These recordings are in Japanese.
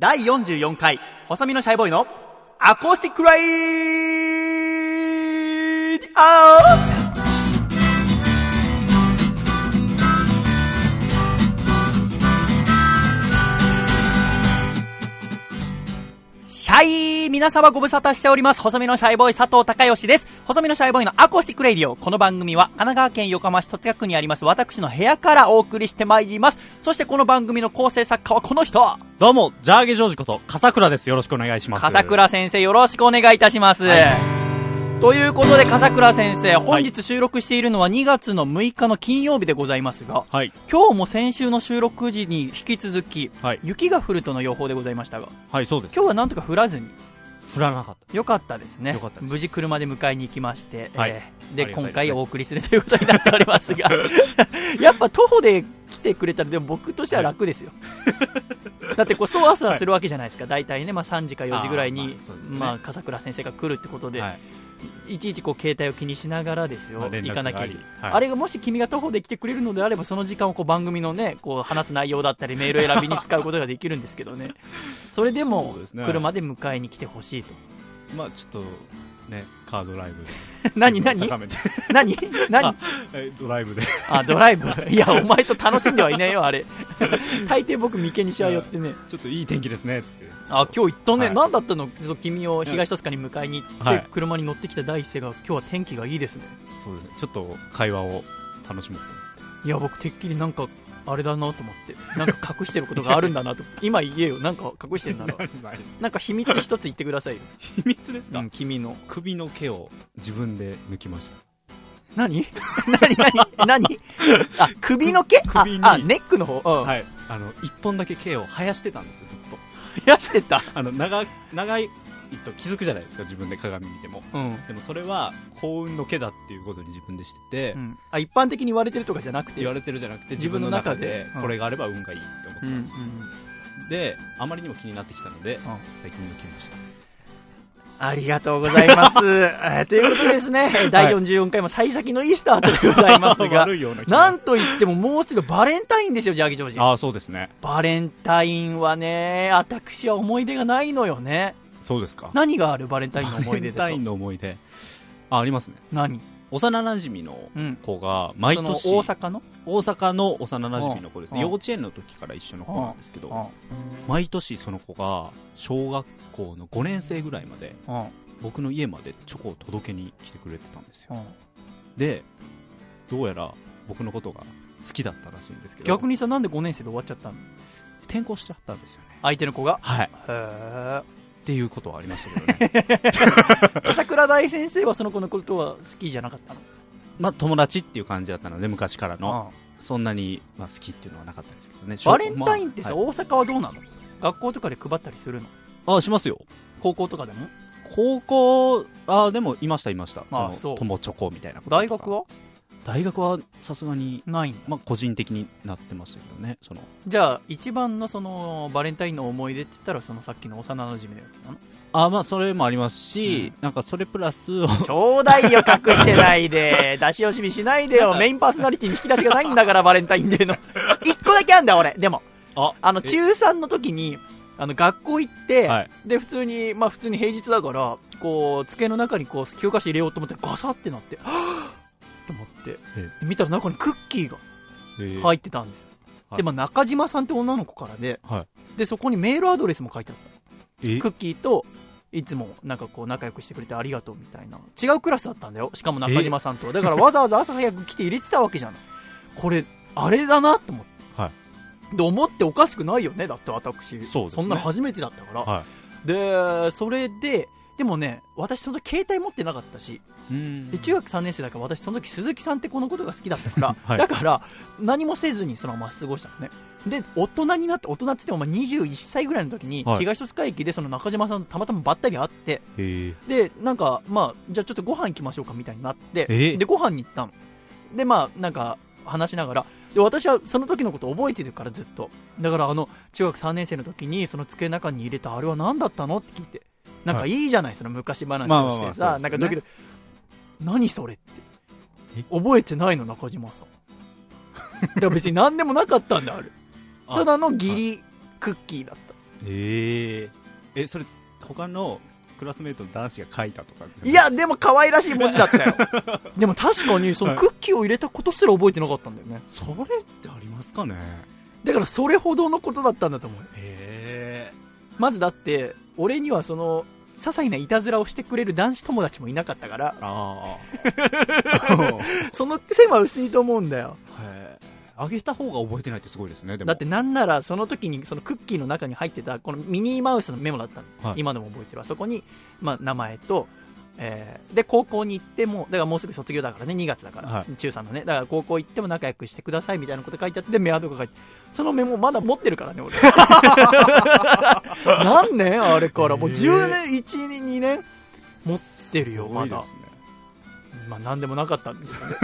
第44回、細身のシャイボーイのアコースティックライディオシャイ皆様ご無沙汰しております。細身のシャイボーイ佐藤孝義です。細身のシャイボーイのアコースティックレイディオ。この番組は神奈川県横浜市戸塚区にあります私の部屋からお送りしてまいります。そしてこの番組の構成作家はこの人。どうも、ジャーゲジョージこと、笠倉です。よろしくお願いします。笠倉先生よろしくお願いいたします。ということで笠倉先生、本日収録しているのは2月の6日の金曜日でございますが、はい。今日も先週の収録時に引き続き、はい。雪が降るとの予報でございましたが、はい、そうです。今日はなんとか降らずに、降らなかっよかったですね。よかったです。無事車で迎えに行きまして、はい。えー。で今回お送りするということになっておりますが やっぱ徒歩で来てくれたらでも僕としては楽ですよ、だってこうそわそわするわけじゃないですか、大体ね、まあ、3時か4時ぐらいにまあね。まあ、笠倉先生が来るってことた。で、はい。い、ちいちこう携帯を気にしながらですよ、まあ行かなきゃいけない。はい。あれがもし君が徒歩で来てくれるのであればその時間をこう番組のねこう話す内容だったりメール選びに使うことができるんですけどね。それでも車で迎えに来てほしいと。まあちょっと、ね、カードライブで。何 何？何？何？あえドライブで。あドライブ？いやお前と楽しんではいないよあれ。大抵僕眉間にしわ寄ってね。ちょっといい天気ですねって。あ今日行ったね、はい。何だったの？君を東戸塚に迎えに行って、はい。車に乗ってきた第一声が今日は天気がいいですね。そうですね。ちょっと会話を楽しもうと。思って。いや僕てっきりなんかあれだなと思って。なんか隠してることがあるんだなと。今言えよ。なんか隠してるんだろ なんか秘密一つ言ってくださいよ、秘密ですか、うん、君の。首の毛を自分で抜きました。何？何何何？あ首の毛？あ首に。あネックの方、うん。はい。あの、一本だけ毛を生やしてたんですよ、ずっと。増やしてた、あの、長、長いと気づくじゃないですか、自分で鏡見ても。うん。でもそれは幸運の毛だっていうことに自分でしてて、うん、あ一般的に言われてるとかじゃなくて。言われてるじゃなくて自自分の中でこれがあれば運がいいって思ってうんうんたんですよ、であまりにも気になってきたのでうん。最近抜きましたありがとうございます。えーということでですね、第44回も幸先のいいスタートでございます が、なんといってももうすぐバレンタインですよ、ジャーギージョージ。ああそうですね。バレンタインはね、私は思い出がないのよね。そうですか。何があるバレンタインの思い出バレンタインの思い出。あありますね。何？幼馴染のうん。子が毎その年大阪の？大阪の幼馴染の子ですね。うん。幼稚園の時から一緒の子なんですけどうん。毎年その子が小学校の5年生ぐらいまでうん。僕の家までチョコを届けに来てくれてたんですよ。うん。でどうやら僕のことが好きだったらしいんですけど逆にさ、なんで5年生で終わっちゃったの？転校しちゃったんですよね。相手の子が？はい。へっていうことはありましたけどね。ー。笠倉大先生はその子のことは好きじゃなかったの？まあ友達っていう感じだったので昔からの。うんそんなに、まあ、好きっていうのはなかったですけどね。バレンタインってさ、まあはい。大阪はどうなの？学校とかで配ったりするの？あしますよ。高校とかでも？高校あでもいましたいました。あその友チョコみたいなこと大学は？大学はさすがにないまあ個人的になってましたけどねその。じゃあ一番のそのバレンタインの思い出って言ったらそのさっきの幼馴染のやつなの？あまあそれもありますし、なんかそれプラスちょうだいよ隠してないで。出し惜しみしないでよ。メインパーソナリティに引き出しがないんだから バレンタインデーの。一個だけあんだよ俺。でも。ああの中3の時にあの学校行って、はい。で普通にまあ普通に平日だからこう机の中にこう教科書入れようと思ってガサってなって。はぁと思って見たら中にクッキーがえ。ー入ってたんですよ、はい。で、まあ、中島さんって女の子からではでそこにメールアドレスも書いてあった。クッキーといつもなんかこう仲良くしてくれてありがとうみたいな。違うクラスだったんだよ。しかも中島さんと。だからわざわざ朝早く来て入れてたわけじゃない。これあれだなと思って、はで思っておかしくないよねだって私。そね。んなの初めてだったから、はでそれででもね私その時携帯持ってなかったし。で中学3年生だから私その時鈴木さんってこのことが好きだったから、はい。だから何もせずにそのまま過ごしたの。ねで大人になって大人って言ってもまあ21歳ぐらいの時にはい。東戸塚駅でその中島さんとたまたまばったり会って。でなんかまあじゃあちょっとご飯行きましょうかみたいになって。えでご飯に行ったのでまあなんか話しながら。で私はその時のこと覚えてるからずっと。だからあの中学3年生の時にその机の中に入れたあれは何だったの？って聞いてなんかはい。いいじゃないその昔話をして。さ、なんかだけど何それって。え？覚えてないの中島さん。だから別に何でもなかったんだあれ。あただの義理クッキーだった。ええ。えそれ他のクラスメートの男子が書いたとかいやでも可愛らしい文字だったよ。でも確かにそのはい。クッキーを入れたことすら覚えてなかったんだよね。それってありますかね？だからそれほどのことだったんだと思うよ。へえ。まずだって俺にはその些細ないたずらをしてくれる男子友達もいなかったからあ その線は薄いと思うんだよ。あげた方が覚えてないってすごいですねでも。だってなんならその時にそのクッキーの中に入ってたこのミニーマウスのメモだったの、はい。今でも覚えてるわ。そこに、まあ、名前と、えーで高校に行ってもだからもうすぐ卒業だからね2月だから、は中3のね。だから高校行っても仲良くしてくださいみたいなこと書いてあってでメアドが書いてそのメモまだ持ってるからね俺。何年あれからもう10年12年持ってるよまだね。まあ何でもなかったんですけどね。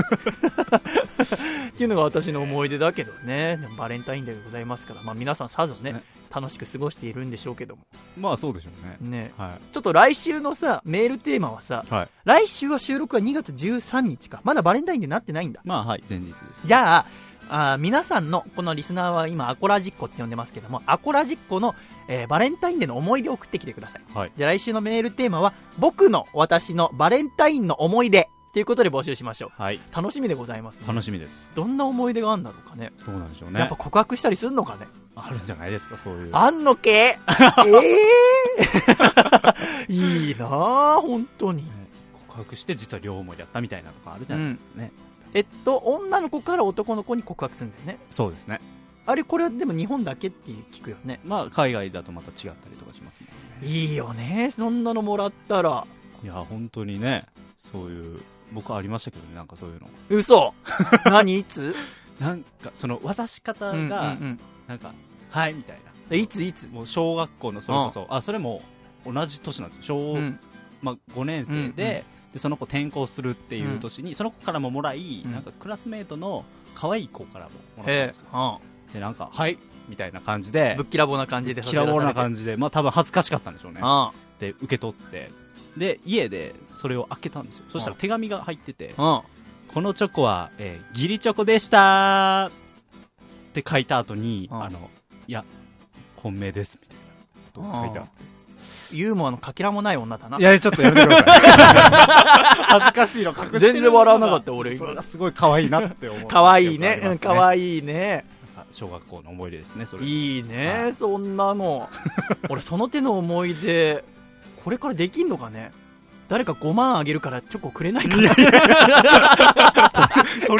っていうのが私の思い出だけどね。バレンタインデーでございますから、まあ、皆さんさぞねね楽しく過ごしているんでしょうけども。まあそうでしょうね。ね。はちょっと来週のさメールテーマはさいはい。来週は収録は2月13日か。まだバレンタインデーなってないんだ。まあはい前日です。じゃああー皆さんのこのリスナーは今アコラジッコって呼んでますけどもアコラジッコの、えーバレンタインデーの思い出を送ってきてください。はい。じゃあ来週のメールテーマは僕の私のバレンタインの思い出ということで募集しましょはい、う楽しみでございます、ね、楽しみです。どんな思い出があるんだろうかね。どうなんでしょうね。やっぱ告白したりするのかねあるんじゃないですかそういう。あんのけ？ええ いいなあ本当に。ね告白して実は両思いだったみたいなとかあるじゃないですかね、えっと女の子から男の子に告白するんだよね。そうですね。あれこれはでも日本だけって聞くよね。まあ海外だとまた違ったりとかしますもんね。いいよねそんなのもらったら。いや本当にねそういう僕ありましたけどねなんかそういうの。嘘。何？いつ？なんかその渡し方が、うんうんうん。なんかはいみたいえいついつ？なもう小学校のそれこそあそれも同じ年なんですよ。小、うん。まあ、5年生で,、うんうんでその子転校するっていう年に、その子からももらい、うん。なんかクラスメートの可愛い子からももらったんですよ、うん。でなんかはいみたいな感じでぶっきらぼうな感じできらぼうな感じじでまあ多分恥ずかしかったんでしょうね。うん。で受け取って。で家でそれを開けたんですよ。そしたら手紙が入ってて、うん。このチョコは、えー、義理チョコでしたって書いた後に、うん。あのいや本命ですみたいなことが書いてあってユーモアのかけらもない女だな。いやちょっとやめてください。恥ずかしいの隠してる全然笑わなかった俺。今それがすごい可愛いなって思う。かわいいね。うんかいね。小学校の思い出ですねそれ。いいね、はい。そんなの。俺その手の思い出これからできんのかね？誰か5万あげるからチョコくれないかな。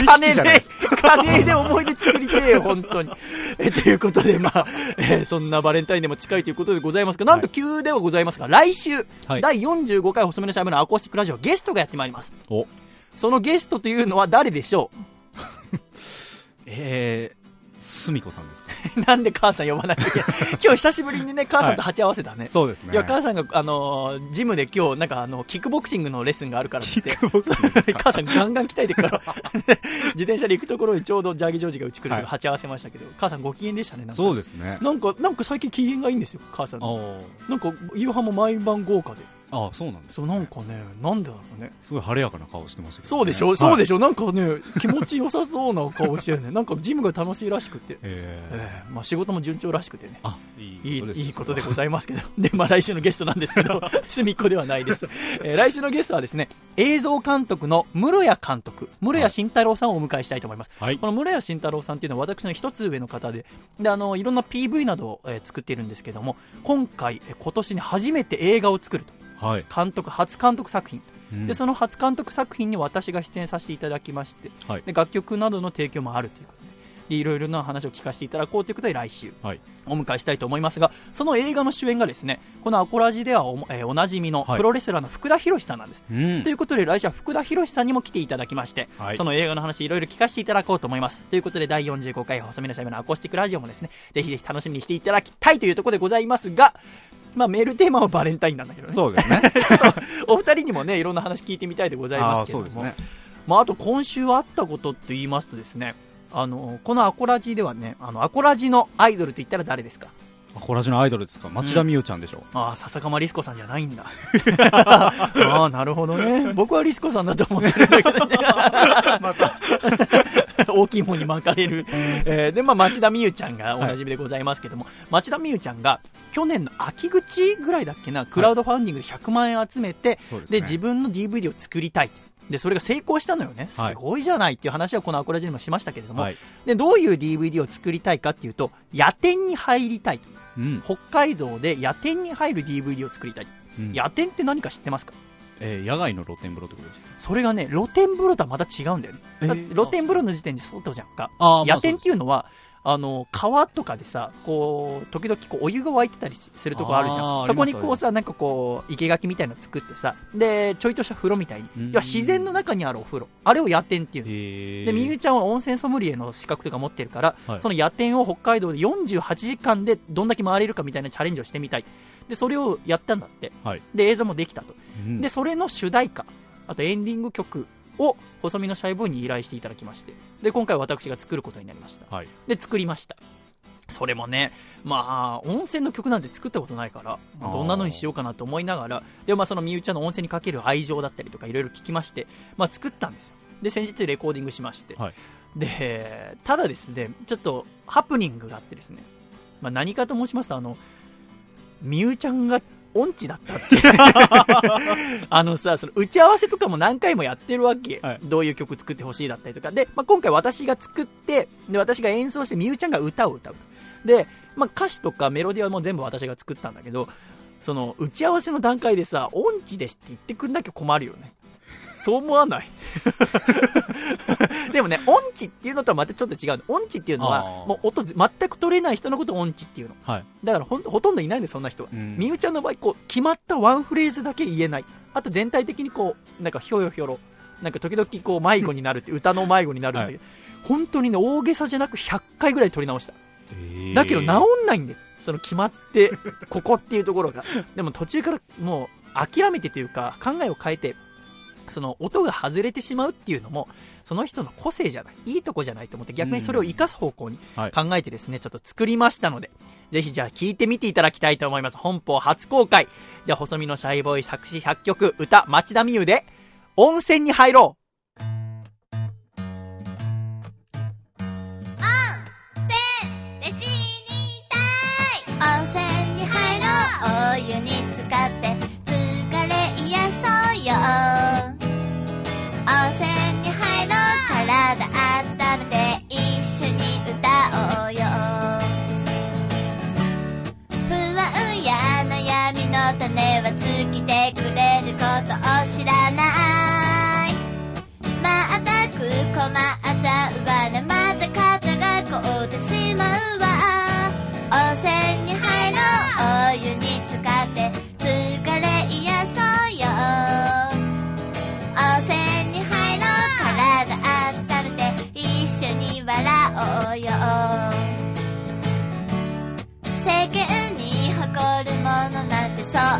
金で金で思い出作りてえよ、本当に。え、ということで、まあ、えーそんなバレンタインでも近いということでございますが、なんと急ではございますが、来週、はい。第45回細めのシャイブのアコースティックラジオゲストがやってまいります。お。そのゲストというのは誰でしょ えー、すみこさんですか？う なんで母さん呼ばなきゃいけない今日久しぶりにね、母さんと鉢合わせたね。そうですね。いや、母さんが、あのージムで今日、なんか、あの、キックボクシングのレッスンがあるからって。言って、キックボクシングですか？母さんガンガン鍛えてるから、自転車で行くところにちょうどジャーギジョージがうち来るとはい。鉢合わせましたけど、母さんご機嫌でしたね、なんか。そうですね。なんか、なんか最近機嫌がいいんですよ、母さん。あの。ー。なんか、夕飯も毎晩豪華で。あーそうなんですそう、ねなんかね、なんでだろうね。すごい晴れやかな顔してましたけどね、そうでしょ、そうでししょなんかね、気持ちよさそうな顔してるね。なんかジムが楽しいらしくて。えーええまあ仕事も順調らしくてね。あいいいいことですいいことでございますけど。で、まあ来週のゲストなんですけど、隅っこではないです。えー来週のゲストはですね、映像監督の室谷監督、室谷慎太郎さんをお迎えしたいと思います。はいこの室谷慎太郎さんっていうのは私の一つ上の方で、で、あの、いろんな PV などを、えー作っているんですけども、今回、えー今年に初めて映画を作ると。はい、監督、初監督作品。うん。で、その初監督作品に私が出演させていただきまして、はい。で楽曲などの提供もあるということで。でいろいろな話を聞かせていただこうということで来週はいお迎えしたいと思いますがその映画の主演がですねこのアコラジではお,、えーおなじみのはい。プロレスラーの福田博さんなんです、うん。ということで来週は福田博さんにも来ていただきまして、はい。その映画の話いろいろ聞かせていただこうと思います。ということで第45回細身のシャイブのアコースティックラジオもですねぜひぜひ楽しみにしていただきたいというところでございますがまあ、メールテーマはバレンタインなんだけどね。そうですね。お二人にもねいろんな話聞いてみたいでございまああすけれども。そうですね。まあ、あと今週あったことと言いますとですねあのこのアコラジではねあのアコラジのアイドルと言ったら誰ですか？アコラジのアイドルですか？町田美代ちゃんでしょ、ああ笹釜リスコさんじゃないんだ。ああなるほどね。僕はリスコさんだと思ってるんだけどね。また 大きい方に巻かれる。えー、で、まあ、町田美優ちゃんがおなじみでございますけども、はい、町田美優ちゃんが、去年の秋口ぐらいだっけな、クラウドファンディングで100万円集めて、はい、で、ね、自分の DVD を作りたい。で、それが成功したのよね。すごいじゃないっていう話はこのアコラジにもしましたけれども、はい、で、どういう DVD を作りたいかっていうと、夜店に入りたいと。うん、北海道で夜店に入る DVD を作りたい。うん、夜店って何か知ってますか？えー、野外の露天風呂ってことですか？それがね、露天風呂とはまた違うんだよね。えー、露天風呂の時点で外じゃんか。夜店っていうのは、あの、川とかでさ、こう、時々こうお湯が沸いてたりするとこあるじゃん。そこにこうさ、なんかこう、生垣みたいなの作ってさ、で、ちょいとした風呂みたいに。要は自然の中にあるお風呂。あれを夜店っていうの。で、みゆちゃんは温泉ソムリエの資格とか持ってるから、はい、その夜店を北海道で48時間でどんだけ回れるかみたいなチャレンジをしてみたい。で、それをやったんだって。はい、で、映像もできたと。うん、で、それの主題歌、あとエンディング曲を細身のシャイボーイに依頼していただきまして。で今回私が作ることになりました、はい、で作りました。それもね、まあ、温泉の曲なんて作ったことないから、どんなのにしようかなと思いながら、でまあ、そのみゆちゃんの温泉にかける愛情だったりとか、いろいろ聞きまして、まあ、作ったんですよ。で、先日レコーディングしまして、はい、で、ただですね、ちょっとハプニングがあってですね、まあ、何かと申しますと、あの、みゆちゃんが音痴だったって あのさ、その打ち合わせとかも何回もやってるわけ。はい、どういう曲作ってほしいだったりとか。で、まあ、今回私が作って、で、私が演奏して、みゆちゃんが歌を歌う。で、まあ、歌詞とかメロディーはもう全部私が作ったんだけど、その、打ち合わせの段階でさ、音痴ですって言ってくんなきゃ困るよね。そう思わない でもね、音痴っていうのとはまたちょっと違う。音痴っていうのは、もう音全く取れない人のことを音痴っていうの。はい、だからほほとんどいないんでそんな人は。みゆちゃんの場合、こう、決まったワンフレーズだけ言えない。あと全体的にこう、なんかひょよひょろ。なんか時々こう迷子になるって、歌の迷子になるんだけど、はい、本当にね、大げさじゃなく100回ぐらい取り直した。だけど治んないんで、その決まって、ここっていうところが。でも途中からもう諦めてというか、考えを変えて、その音が外れてしまうっていうのもその人の個性じゃないいいとこじゃないと思って逆にそれを生かす方向に考えてですね、はい、ちょっと作りましたのでぜひじゃあ聞いてみていただきたいと思います。本邦初公開。では細身のシャイボーイ作詞作曲歌町田美優で「温泉に入ろう」温泉に入ろう。お湯に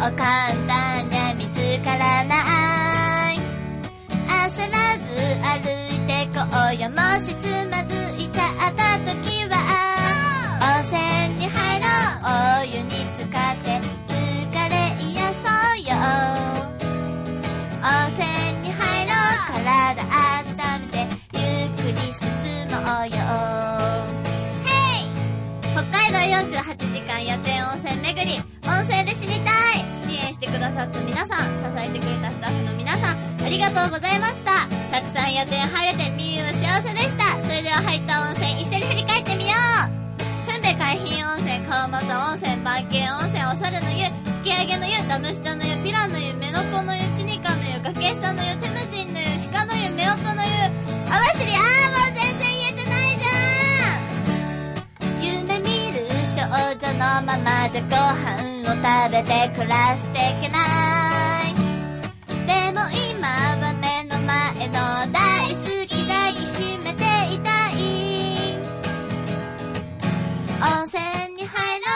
わかんさった皆さん支えてくれたスタッフの皆さんありがとうございました。たくさん予定晴れてみゆは幸せでした。それでは入った温泉一緒に振り返ってみよう。ふんべ海浜温泉川俣温泉番犬温泉お猿の湯吹上げの湯ダム下の湯ピラの湯目の子の湯チニカの湯崖下の湯テムジンの湯鹿の湯夫婦の湯網走あ情のままじゃご飯を食べて暮らしていけない。でも今は目の前の大好き抱きしめていたい。温泉に入ろ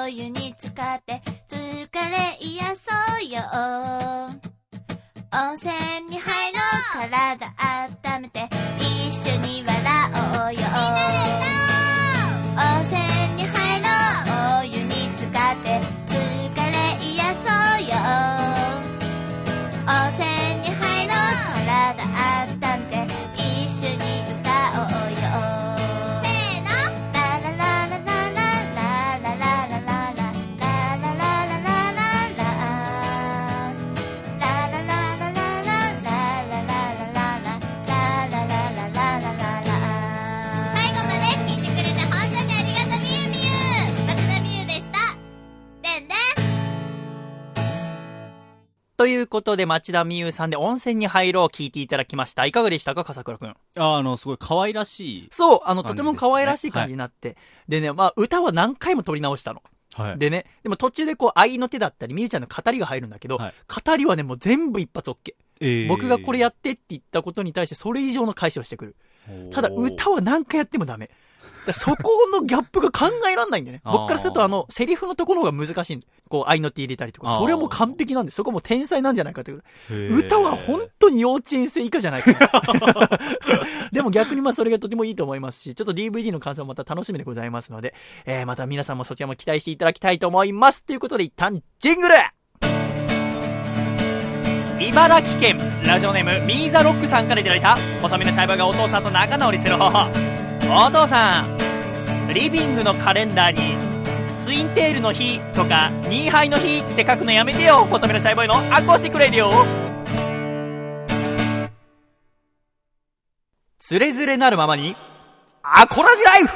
うお湯に浸かって疲れ癒そうよ。温泉に入ろう体温めて一緒に笑ということで、町田美優さんで温泉に入ろう聞いていただきました。いかがでしたか、笠倉くん？ああの、すごい可愛らしい。そう、あの、とても可愛らしい感じになって。でね、まあ、歌は何回も撮り直したの。はい。でね、でも途中でこう、愛の手だったり、みゆちゃんの語りが入るんだけど、はい語りはね、もう全部一発 OK。えー僕がこれやってって言ったことに対して、それ以上の返しをしてくる。ただ、歌は何回やってもダメ。そこのギャップが考えらんないんだよね。僕からすると、あの、セリフのところが難しいんだこう、愛の手入れたりとか。それはもう完璧なんで、そこもう天才なんじゃないかっていう歌は本当に幼稚園生以下じゃないかな。でも逆にまあそれがとてもいいと思いますし、ちょっと DVD の感想もまた楽しみでございますので、えー、また皆さんもそちらも期待していただきたいと思います。ということで一旦ジングル茨城県ラジオネームミーザロックさんからいただいた細身のシャイボーイがお父さんと仲直りする方法お父さんリビングのカレンダーにツインテールの日とかニーハイの日って書くのやめてよ細身のシャイボーイのアコースティックレディオ。つれづれなるままにアコラジライフ!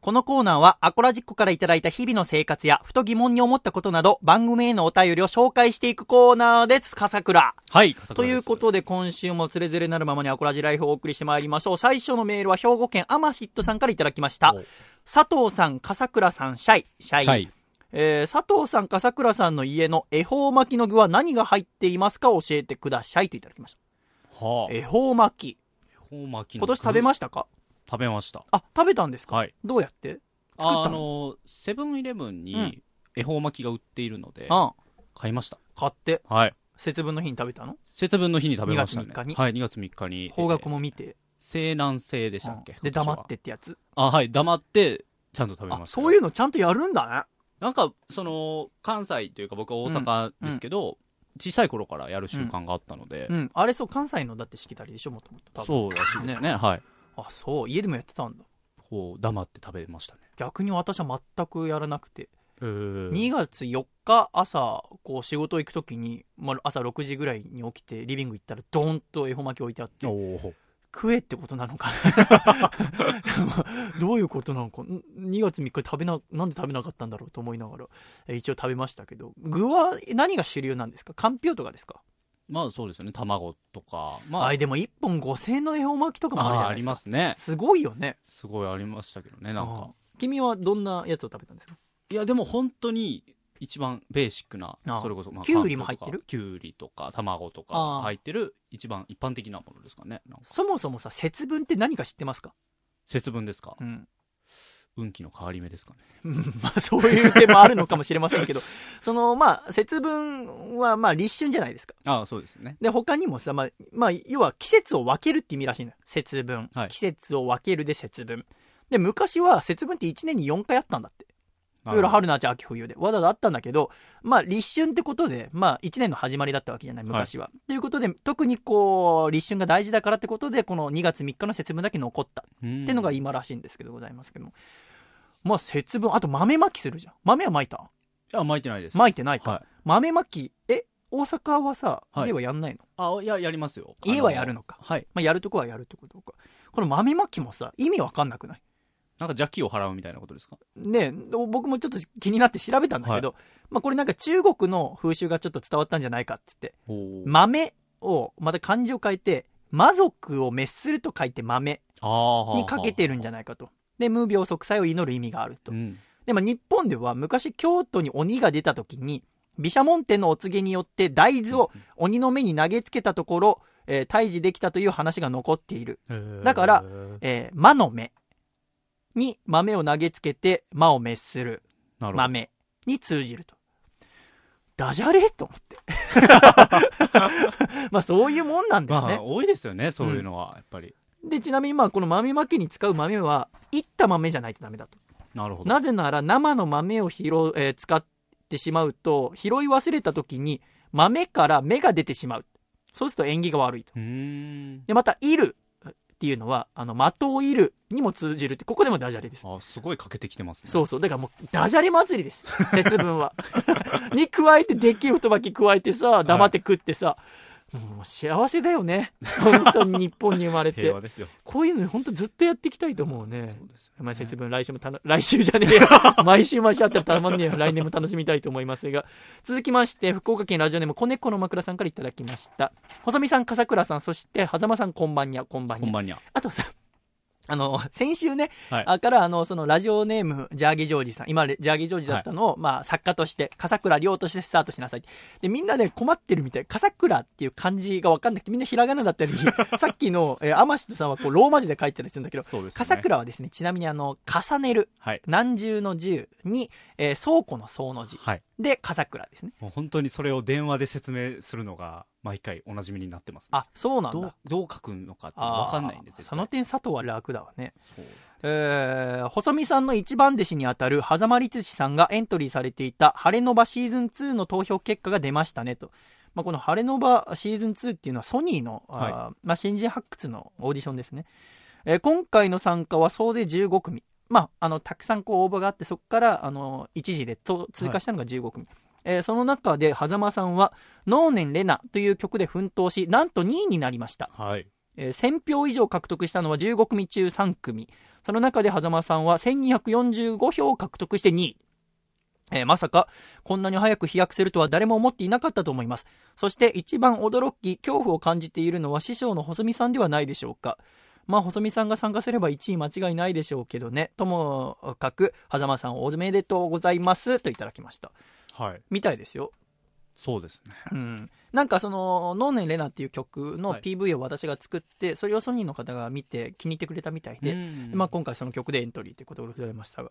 このコーナーはアコラジッコからいただいた日々の生活やふと疑問に思ったことなど番組へのお便りを紹介していくコーナーです。笠倉。はい、笠倉ということで今週もつれづれなるままにアコラジライフをお送りしてまいりましょう。最初のメールは兵庫県アマシットさんからいただきましたお。佐藤さん、笠倉さん、シャイ、シャイ。シャイ。えー佐藤さん、笠倉さんの家の恵方巻きの具は何が入っていますか？教えてくださいといただきました。はあ。恵方巻き。恵方巻きの今年食べまししたか？食べました。あ、食べたんですか？はい。どうやって？作ったあのの、セブンイレブンうんに恵方巻きが売っているので、あ買いました。買って、はい。節分の日に食べたの？節分の日に食べましたね。2月3日に？はい、2月3日に。方角も。も見て？西南西でしたっけ？うんで、今年は黙ってってやつ？あ、はい、黙って、ちゃんと食べあま、した。そういうのちゃんとやるんだね。なんか、その、関西というか僕は大阪ですけど、小さい頃からやる習慣があったので、うん。あれそう、関西のだってしきたりでしょ、もともと。そうらしいですね。はい。あ、そう。家でもやってたんだ。こう、黙って食べましたね。逆に私は全くやらなくて。へー2月4日朝、こう仕事行くときに、まあ、朝6時ぐらいに起きてリビング行ったらドーンと恵方巻き置いてあって、食えってことなのかな？どういうことなのか？ん2月3日食べな、なんで食べなかったんだろうと思いながら、え一応食べましたけど、具は何が主流なんですか？かんぴょうとかですか？まあそうですよね。卵とか。まああ、でも1本5000円の恵方巻きとかもあるじゃあありないですか。ますね。すごいよね。すごいありましたけどね、なんかうん。君はどんなやつを食べたんですか？いや、でも本当に、一番ベーシックなあ、それこそ、まあきゅうりも入ってる？きゅうりとか、卵とあか入ってる、一番一般的なものですかね。そもそもさ、節分って何か知ってますか？節分ですか？うん。運気の変わり目ですかね。う んまあそういう点もあるのかもしれませんけど、そのまあ節分はまあ立春じゃないですか。ああ、そうですね。で、他にもさ、まあ、まあ、要は季節を分けるって意味らしいのよ。節分。はい季節を分けるで節分。で、昔は節分って1年に4回あったんだって。いろいろ春夏秋冬で。わざわざあったんだけど、まあ立春ってことで、まあ1年の始まりだったわけじゃない、昔は。ということで、特にこう、立春が大事だからってことで、この2月3日の節分だけ残った。っていうのが今らしいんですけど、ございますけども。まあ節分、あと豆まきするじゃん。豆は巻いた？いや、巻いてないです。巻いてないか。はい。豆まき、え、大阪はさ、はい家はやんないの？あ、いや、やりますよ。家はやるのか。はい。まあ、やるとこはやるってことか。この豆まきもさ、意味わかんなくない？なんか邪気を払うみたいなことですか？ねえ僕もちょっと気になって調べたんだけど、まあこれなんか中国の風習がちょっと伝わったんじゃないかっつって、豆を、また漢字を変えて、魔族を滅すると書いて豆ああ。にかけてるんじゃないかと。で、無病息災を祈る意味があるとう。ん。でも日本では昔京都に鬼が出た時に、毘沙門天のお告げによって大豆を鬼の目に投げつけたところ、えー退治できたという話が残っている。だからえー魔の目に豆を投げつけて魔を滅する。豆に通じると。ダジャレ？と思って。まあそういうもんなんだよね。まあ、多いですよね、そういうのは、やっぱり。で、ちなみにまあこの豆まきに使う豆は、いった豆じゃないとダメだと。なるほど。なぜなら生の豆を拾う、えー使ってしまうと、拾い忘れた時に豆から芽が出てしまう。そうすると縁起が悪いと。で、また、いるっていうのは、あの、的をいるにも通じるって、ここでもダジャレです。あ、すごい欠けてきてますね。そうそう。だからもう、ダジャレ祭りです。節分は。に加えて、でっけえ太巻き加えてさ、黙って食ってさ、もう幸せだよね。本当に日本に生まれて。こういうの本当ずっとやっていきたいと思うね。そうですよね。まあ、節分来週もたの 来週じゃねえよ。毎週毎週あったらたまんねえよ。来年も楽しみたいと思いますが。続きまして福岡県ラジオネーム子猫の枕さんからいただきました。細見さん笠倉さんそして狭間さんこんばんにゃこんばんにゃ。こんばんにゃ。あとさあの、先週ね、はいあから、あの、そのラジオネーム、ジャーギジョージさん、今、ジャーギジョージだったのを、まあ、作家として、笠倉亮としてスタートしなさい。で、みんなで困ってるみたい。笠倉っていう漢字がわかんなくて、みんなひらがなだったり、さっきの、えー、天下さんはこう、ローマ字で書いてたりするんだけど、ね。笠倉はですね、ちなみにあの、重ねる、はい。何重の重に、えー倉庫の倉の字。はい。で、笠倉ですね。もう本当にそれを電話で説明するのが、毎回おなじみになってます、ね。あ、そうなんどうだ。、どう書くのかってわかんないんで、あー絶対その点、佐藤は楽だわね。そう。えー、細見さんの一番弟子にあたる狭間律師さんがエントリーされていた晴れの場シーズン2の投票結果が出ましたねと。まあ、この晴れの場シーズン2っていうのはソニーの、あーまあ、新人発掘のオーディションですね。えー今回の参加は総勢15組。まあ、あの、たくさんこう応募があって、そこから、あの、一時でと通過したのが15組。えーその中で、狭間さんは、能年レナという曲で奮闘し、なんと2位になりました。はい。えー1000票以上獲得したのは15組中3組。その中で狭間さんは1245票を獲得して2位。えーまさか、こんなに早く飛躍するとは誰も思っていなかったと思います。そして一番驚き、恐怖を感じているのは師匠の細見さんではないでしょうか。まあ、細見さんが参加すれば1位間違いないでしょうけどね。ともかく、狭間さんおめでとうございます。といただきました。はい。みたいですよ。そうですね。うん、なんかその「ノーネンレナ」っていう曲のはい PV を私が作って、それをソニーの方が見て気に入ってくれたみたいで、うんまあ、今回その曲でエントリーということでございましたが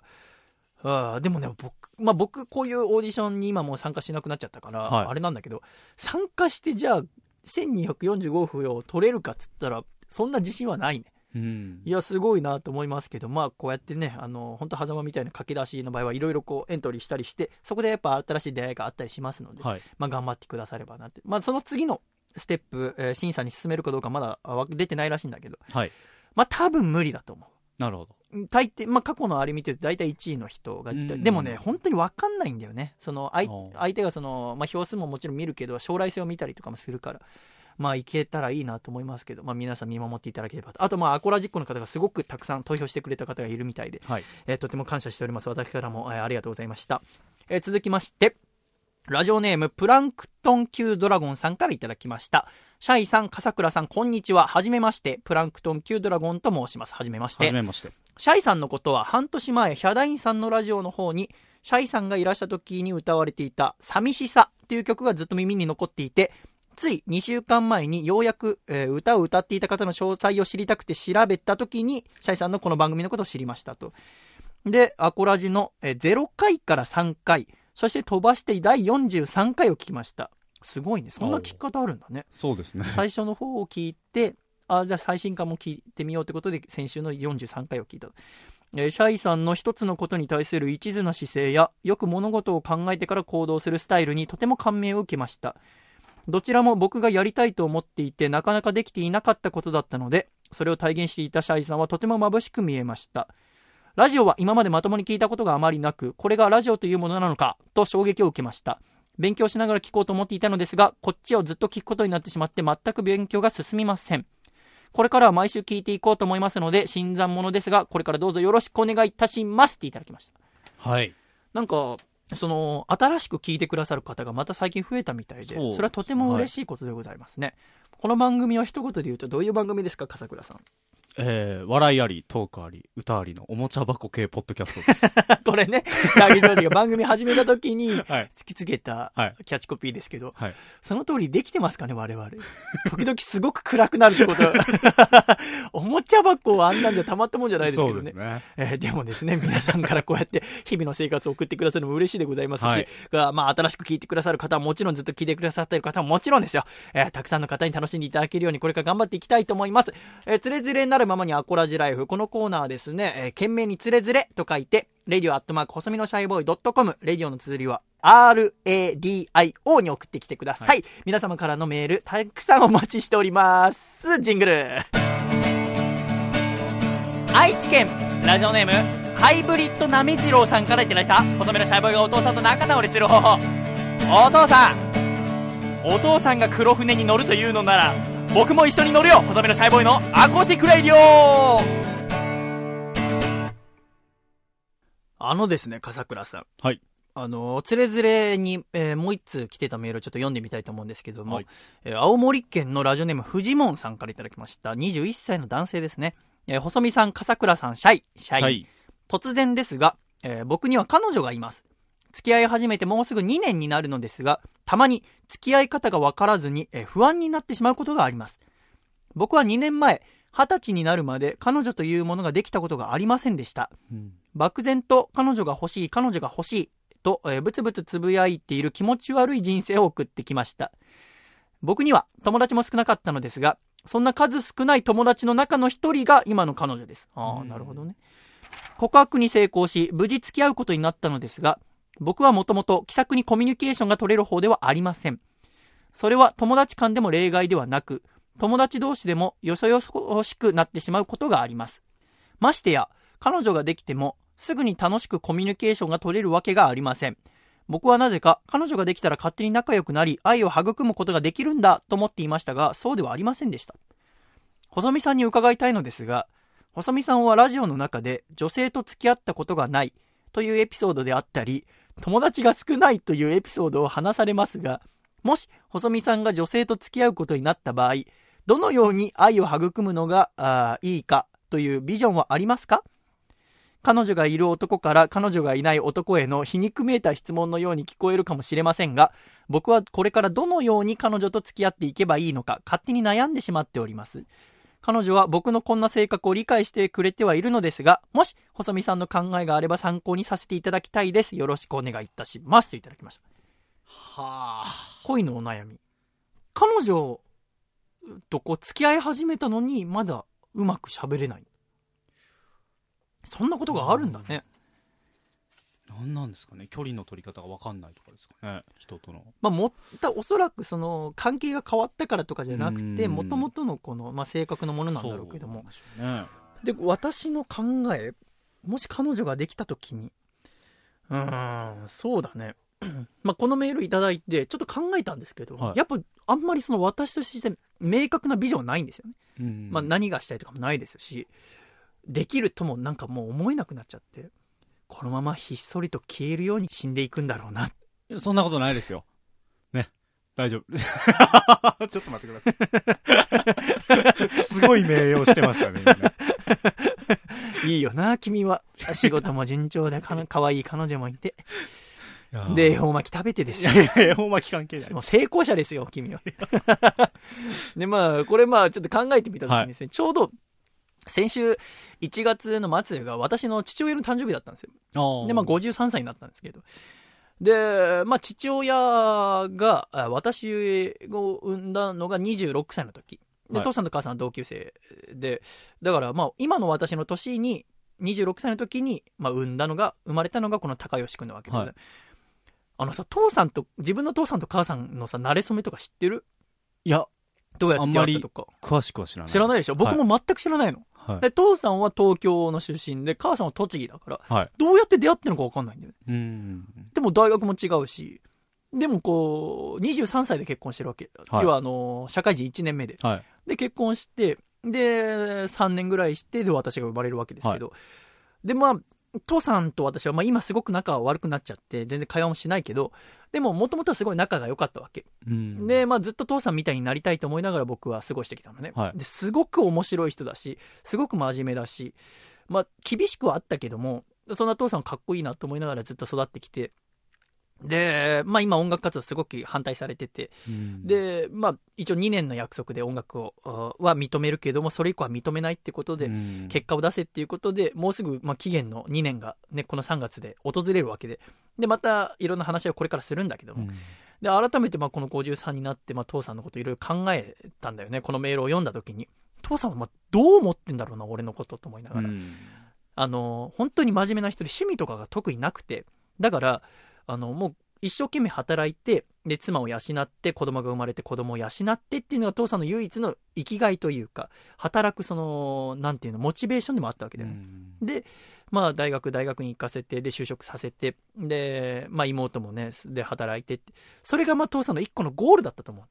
あーでもね僕,、まあ、僕こういうオーディションに今もう参加しなくなっちゃったから、はいあれなんだけど参加してじゃあ1245票を取れるかっつったらそんな自信はないねうんいやすごいなと思いますけどまあこうやってねあの本当狭間みたいな駆け出しの場合はいろいろこうエントリーしたりしてそこでやっぱ新しい出会いがあったりしますので、はい。まあ、頑張ってくださればなって、まあ、その次のステップ、えー審査に進めるかどうかまだ出てないらしいんだけど、はい。まあ、多分無理だと思なるほど。う。大抵、まあ、過去のあれ見てると大体1位の人がうんでもね、本当に分かんないんだよね。その相相手がその、まあ、票数ももちろん見るけど、将来性を見たりとかもするから、まあ、いけたらいいなと思いますけど、まあ、皆さん見守っていただければと。あと、まあ、アコラジックの方がすごくたくさん投票してくれた方がいるみたいで、はい。えーとても感謝しております。私からも、えーありがとうございました。えー続きまして、ラジオネーム、プランクトン級ドラゴンさんからいただきました。シャイさん、笠倉さん、こんにちは。はじめまして。プランクトン級ドラゴンと申します。はじめまして。はじめまして。シャイさんのことは半年前、ヒャダインさんのラジオの方に、シャイさんがいらした時に歌われていた、寂しさという曲がずっと耳に残っていて、つい2週間前にようやく、えー歌を歌っていた方の詳細を知りたくて調べた時に、シャイさんのこの番組のことを知りましたと。で、アコラジの、えー0回から3回、そして飛ばして第43回を聞きました。すごいね。そんな聞き方あるんだね。そうですね。最初の方を聞いて、あじゃあ最新刊も聞いてみようということで、先週の43回を聞いた。えーシャイさんの一つのことに対する一途な姿勢や、よく物事を考えてから行動するスタイルにとても感銘を受けました。どちらも僕がやりたいと思っていて、なかなかできていなかったことだったので、それを体現していたシャイさんはとても眩しく見えました。ラジオは今までまともに聞いたことがあまりなく、これがラジオというものなのか、と衝撃を受けました。勉強しながら聞こうと思っていたのですが、こっちをずっと聞くことになってしまって全く勉強が進みません。これからは毎週聞いていこうと思いますので、新参者ですが、これからどうぞよろしくお願いいたしますっていただきました。はい。なんか、その、新しく聞いてくださる方がまた最近増えたみたいで、それはとても嬉しいことでございますね。この番組は一言で言うとどういう番組ですか、笠倉さん。えー、笑いあり、トークあり、歌ありのおもちゃ箱系ポッドキャストです。これね、ジャーギージョージが番組始めた時にはい。突きつけたはいキャッチコピーですけど、はい。その通りできてますかね、我々。時々すごく暗くなるってこと。おもちゃ箱はあんなんじゃたまったもんじゃないですけどねです。ね。えーでもですね、皆さんからこうやって日々の生活を送ってくださるのも嬉しいでございますし、はいがまあ、新しく聞いてくださる方はもちろんずっと聞いてくださっている方はもちろんですよ、えーたくさんの方に楽しんでいただけるようにこれから頑張っていきたいと思います。えー、つれづれになるままにアコラジライフ。このコーナーはですね、えー懸命につれづれと書いて、レディオアットマーク細身のシャイボーイドットコム、レディオの綴りは RADIO に送ってきてください。皆様からのメール、たくさんお待ちしております。ジングル。愛知県ラジオネームハイブリッドなめじろうさんからいただいた細身のシャイボーイがお父さんと仲直りする方法お父さんお父さんが黒船に乗るというのなら僕も一緒に乗るよ細身のシャイボーイのアコースティックレイディオあのですね笠倉さんはいあの、つれづれに、えーもう一通来てたメールをちょっと読んでみたいと思うんですけども、はいえー青森県のラジオネームフジモンさんからいただきました。21歳の男性ですね。えー細見さん、笠倉さん、シャイ、シャイ。はい突然ですが、えー僕には彼女がいます。付き合い始めてもうすぐ2年になるのですが、たまに付き合い方がわからずに、えー不安になってしまうことがあります。僕は2年前、20歳になるまで彼女というものができたことがありませんでした。うん漠然と彼女が欲しい、彼女が欲しいと、えー、ブツブツつぶやいている気持ち悪い人生を送ってきました。僕には友達も少なかったのですが、そんな数少ない友達の中の一人が今の彼女です。ああ、うんなるほどね。告白に成功し、無事付き合うことになったのですが、僕はもともと気さくにコミュニケーションが取れる方ではありません。それは友達間でも例外ではなく、友達同士でもよそよそしくなってしまうことがあります。ましてや、彼女ができても、すぐに楽しくコミュニケーションが取れるわけがありません。僕はなぜか彼女ができたら勝手に仲良くなり、愛を育むことができるんだと思っていましたが、そうではありませんでした。細見さんに伺いたいのですが、細見さんはラジオの中で女性と付き合ったことがないというエピソードであったり、友達が少ないというエピソードを話されますが、もし細見さんが女性と付き合うことになった場合、どのように愛を育むのがあいいかというビジョンはありますか？彼女がいる男から彼女がいない男への皮肉めいた質問のように聞こえるかもしれませんが、僕はこれからどのように彼女と付き合っていけばいいのか勝手に悩んでしまっております。彼女は僕のこんな性格を理解してくれてはいるのですが、もし細見さんの考えがあれば参考にさせていただきたいです。よろしくお願いいたします。といただきました。はあ恋のお悩み。彼女とこう付き合い始めたのに、まだうまく喋れない。そんなことがあるんだね。何なんですかね。距離の取り方が分かんないとかですかね。人との。まあ、もった、おそらくその、関係が変わったからとかじゃなくて、うん。もともとのこの、まあ、性格のものなんだろうけども。でね。で、私の考え、もし彼女ができたときに、うーん、そうだね。まあ、このメールいただいて、ちょっと考えたんですけど、はい。やっぱ、あんまりその私として明確なビジョンはないんですよね。うん。まあ、何がしたいとかもないですし、できるともなんかもう思えなくなっちゃって、このままひっそりと消えるように死んでいくんだろうな。そんなことないですよ。ね。大丈夫。ちょっと待ってください。すごい名誉してましたねいいよな、君は。仕事も順調でかな、可愛い彼女もいて。で、恵方巻き食べてですよ。いやいやいやほんま関係ない。もう成功者ですよ、君は。で、まあ、これまあ、ちょっと考えてみたときにですね、ちょうど、先週1月の末が私の父親の誕生日だったんですよ。で、まあ、53歳になったんですけど。で、まあ、父親が、あ私を産んだのが26歳の時。で、はい父さんと母さんは同級生で、だから、まあ、今の私の年に、26歳の時に、まあ、産んだのが、生まれたのがこの高吉くんなわけで、はいあのさ、父さんと、自分の父さんと母さんのさ、慣れ初めとか知ってる？いやどうやって出会ったとか。詳しくは知らない知らないでしょ？僕も全く知らないの。はい、で、父さんは東京の出身で、母さんは栃木だから、はいどうやって出会ってるのか分かんないんだよね。うんでも大学も違うし、でもこう、23歳で結婚してるわけ。はい要はあの、社会人1年目で。はいで、結婚して、で、3年ぐらいして、で、私が生まれるわけですけど。で、まあ、父さんと私は、まあ今すごく仲は悪くなっちゃって、全然会話もしないけど、でも、もともとはすごい仲が良かったわけ。うんで、まあずっと父さんみたいになりたいと思いながら僕は過ごしてきたのね。はいですごく面白い人だし、すごく真面目だし、まあ厳しくはあったけども、そんな父さんかっこいいなと思いながらずっと育ってきて、で、まあ今音楽活動すごく反対されてて、うん。で、まあ一応2年の約束で音楽を、あは認めるけども、それ以降は認めないってことで、うん。結果を出せっていうことで、もうすぐ、まあ、期限の2年がね、この3月で訪れるわけで、で、またいろんな話をこれからするんだけども、うん。で、改めてまあこの53になって、まあ父さんのこといろいろ考えたんだよね。このメールを読んだ時に。父さんはまあどう思ってんだろうな、俺のことと思いながら。うん。あの、本当に真面目な人で趣味とかが特になくて、だから、あの、もう一生懸命働いて、で、妻を養って、子供が生まれて子供を養ってっていうのが父さんの唯一の生きがいというか、働くその、なんていうの、モチベーションでもあったわけだよね。で、まあ、大学、大学に行かせて、で、就職させて、で、まあ、妹もね、で、働いてって。それが、まあ、父さんの一個のゴールだったと思う。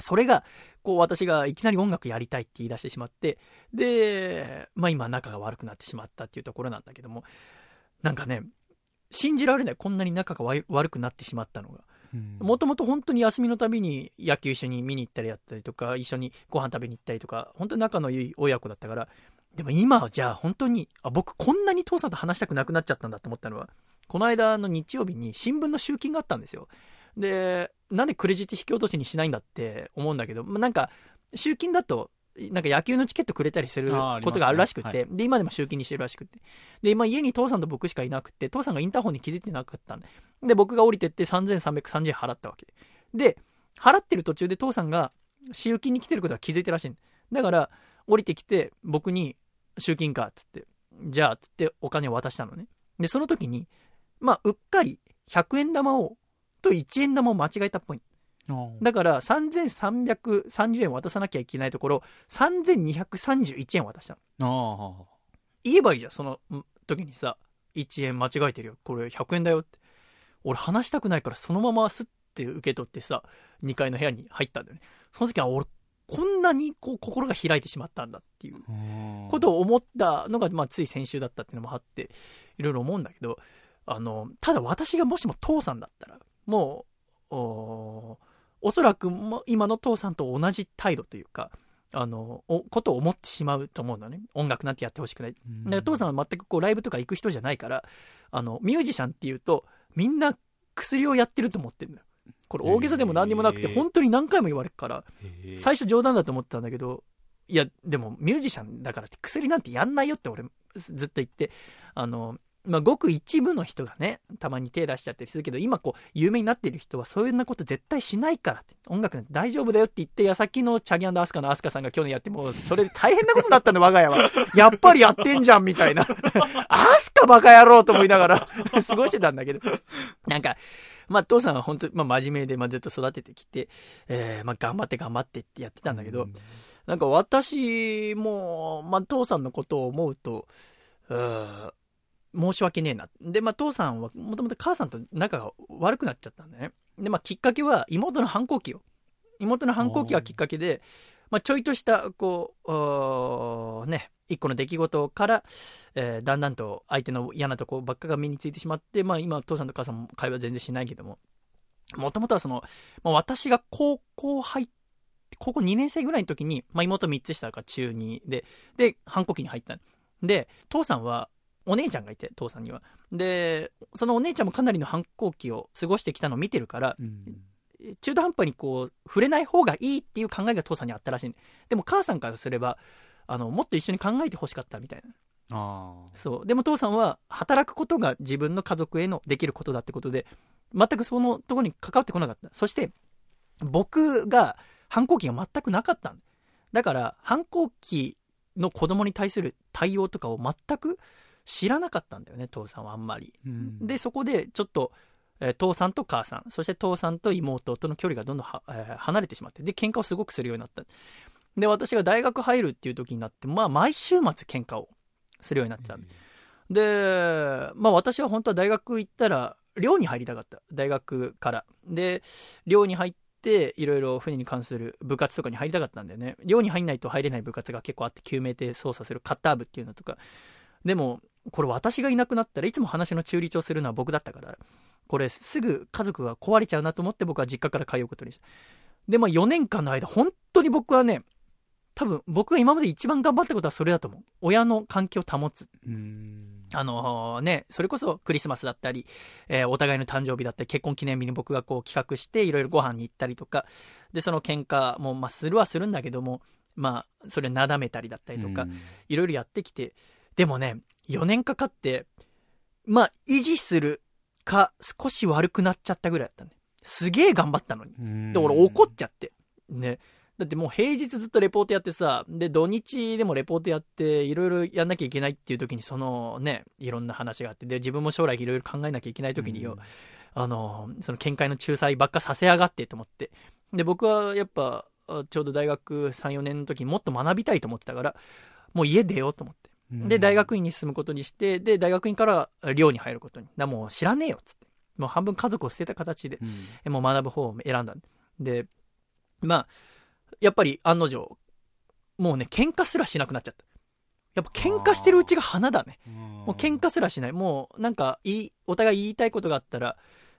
それが、こう、私がいきなり音楽やりたいって言い出してしまって、で、まあ、今、仲が悪くなってしまったっていうところなんだけども、なんかね、信じられない、こんなに仲が悪くなってしまったのが。もともと本当に休みのたびに野球一緒に見に行ったりやったりとか、一緒にご飯食べに行ったりとか、本当に仲のいい親子だったから、でも今はじゃあ本当に、あ、僕こんなに父さんと話したくなくなっちゃったんだと思ったのは、この間の日曜日に新聞の集金があったんですよ。で、なんでクレジット引き落としにしないんだって思うんだけど、まあなんか、集金だと、なんか野球のチケットくれたりすることがあるらしくて、はいで、今でも集金にしてるらしくて。で、今家に父さんと僕しかいなくて、父さんがインターホンに気づいてなかったんで、で、僕が降りてって3330円払ったわけ。で、払ってる途中で父さんが集金に来てることは気づいてるらしいんだから、降りてきて、僕に、集金か、っつって、じゃあ、つってお金を渡したのね。で、その時に、まあ、うっかり100円玉を、と1円玉を間違えたっぽい。だから、3330円渡さなきゃいけないところ、3231円渡したの。あ言えばいいじゃん、そのん時にさ、1円間違えてるよ。これ100円だよって。俺話したくないからそのまますって受け取ってさ、2階の部屋に入ったんだよね。その時は俺、こんなにこう心が開いてしまったんだっていうあことを思ったのが、まあ、つい先週だったっていうのもあって、いろいろ思うんだけど、あの、ただ私がもしも父さんだったら、もう、おおそらくも今の父さんと同じ態度というか、あの、おことを思ってしまうと思うのね。音楽なんてやってほしくない。だから父さんは全くこうライブとか行く人じゃないから、あの、ミュージシャンっていうと、みんな薬をやってると思ってるのよ。これ大げさでも何にもなくて、本当に何回も言われるから、最初冗談だと思ってたんだけど、いや、でもミュージシャンだからって薬なんてやんないよって俺ずっと言って、あの、まあ、ごく一部の人がね、たまに手出しちゃったりするけど、今こう、有名になってる人はそういうなこと絶対しないからって、音楽なんて大丈夫だよって言って、矢先のチャギアスカのアスカさんが去年やってもう、それで大変なことだったんだ、我が家は。やっぱりやってんじゃん、みたいな。アスカバカ野郎と思いながら過ごしてたんだけど。なんか、まあ、父さんは本当、まあ、真面目で、まあ、ずっと育ててきて、えー、まあ、頑張って頑張ってってやってたんだけど、なんか私も、まあ、父さんのことを思うと、うーん申し訳ねえな。で、まあ、父さんは、もともと母さんと仲が悪くなっちゃったんだね。で、まあ、きっかけは妹の反抗期よ。妹の反抗期がきっかけで、まあ、ちょいとした、こう、ね、一個の出来事から、えーだんだんと相手の嫌なとこばっかが目についてしまって、まあ、今、父さんと母さんも会話全然しないけども、もともとはその、まあ、私が高校入って、高校2年生ぐらいの時に、まあ、妹3つ下が中2で、で、反抗期に入ったので、父さんは、お姉ちゃんがいて、父さんには。で、そのお姉ちゃんもかなりの反抗期を過ごしてきたのを見てるから、うん中途半端にこう、触れない方がいいっていう考えが父さんにあったらしい。でも母さんからすれば、あの、もっと一緒に考えてほしかったみたいな。あそう。でも父さんは、働くことが自分の家族へのできることだってことで、全くそのところに関わってこなかった。そして、僕が反抗期が全くなかったんだから、反抗期の子供に対する対応とかを全く知らなかったんだよね、父さんはあんまり。うんで、そこでちょっと、えー父さんと母さん、そして父さんと妹との距離がどんどんは、えー離れてしまって、で、喧嘩をすごくするようになった。で、私が大学入るっていう時になって、まあ、毎週末喧嘩をするようになってた。で、まあ私は本当は大学行ったら、寮に入りたかった。大学から。で、寮に入って、いろいろ船に関する部活とかに入りたかったんだよね。寮に入んないと入れない部活が結構あって、救命艇操作するカッター部っていうのとか。でも、これ私がいなくなったらいつも話の中立をするのは僕だったから、これすぐ家族が壊れちゃうなと思って僕は実家から通うことにした。で、まあ4年間の間、本当に僕はね、多分僕が今まで一番頑張ったことはそれだと思う。親の関係を保つ。うんあのね、それこそクリスマスだったり、えーお互いの誕生日だったり、結婚記念日に僕がこう企画して、いろいろご飯に行ったりとか、で、その喧嘩も、まあ、するはするんだけども、まあ、それなだめたりだったりとか、いろいろやってきて、でもね、4年かかって、まあ、維持するか、少し悪くなっちゃったぐらいだったね。すげえ頑張ったのに。うんで、俺怒っちゃって。ね。だってもう平日ずっとレポートやってさ、で、土日でもレポートやって、いろいろやんなきゃいけないっていう時に、そのね、いろんな話があって、で、自分も将来いろいろ考えなきゃいけない時によ、あの、その見解の仲裁ばっかさせやがってと思って。で、僕はやっぱ、ちょうど大学3、4年の時にもっと学びたいと思ってたから、もう家出ようと思って。で、大学院に進むことにして、で、大学院から寮に入ることに。だもう知らねえよっつって。もう半分家族を捨てた形で、もう学ぶ方を選んだ。で、まあ、やっぱり案の定、もうね、喧嘩すらしなくなっちゃった。やっぱ喧嘩してるうちが花だね。もう喧嘩すらしない。もうなんかいい、お互い言いたいことがあったら、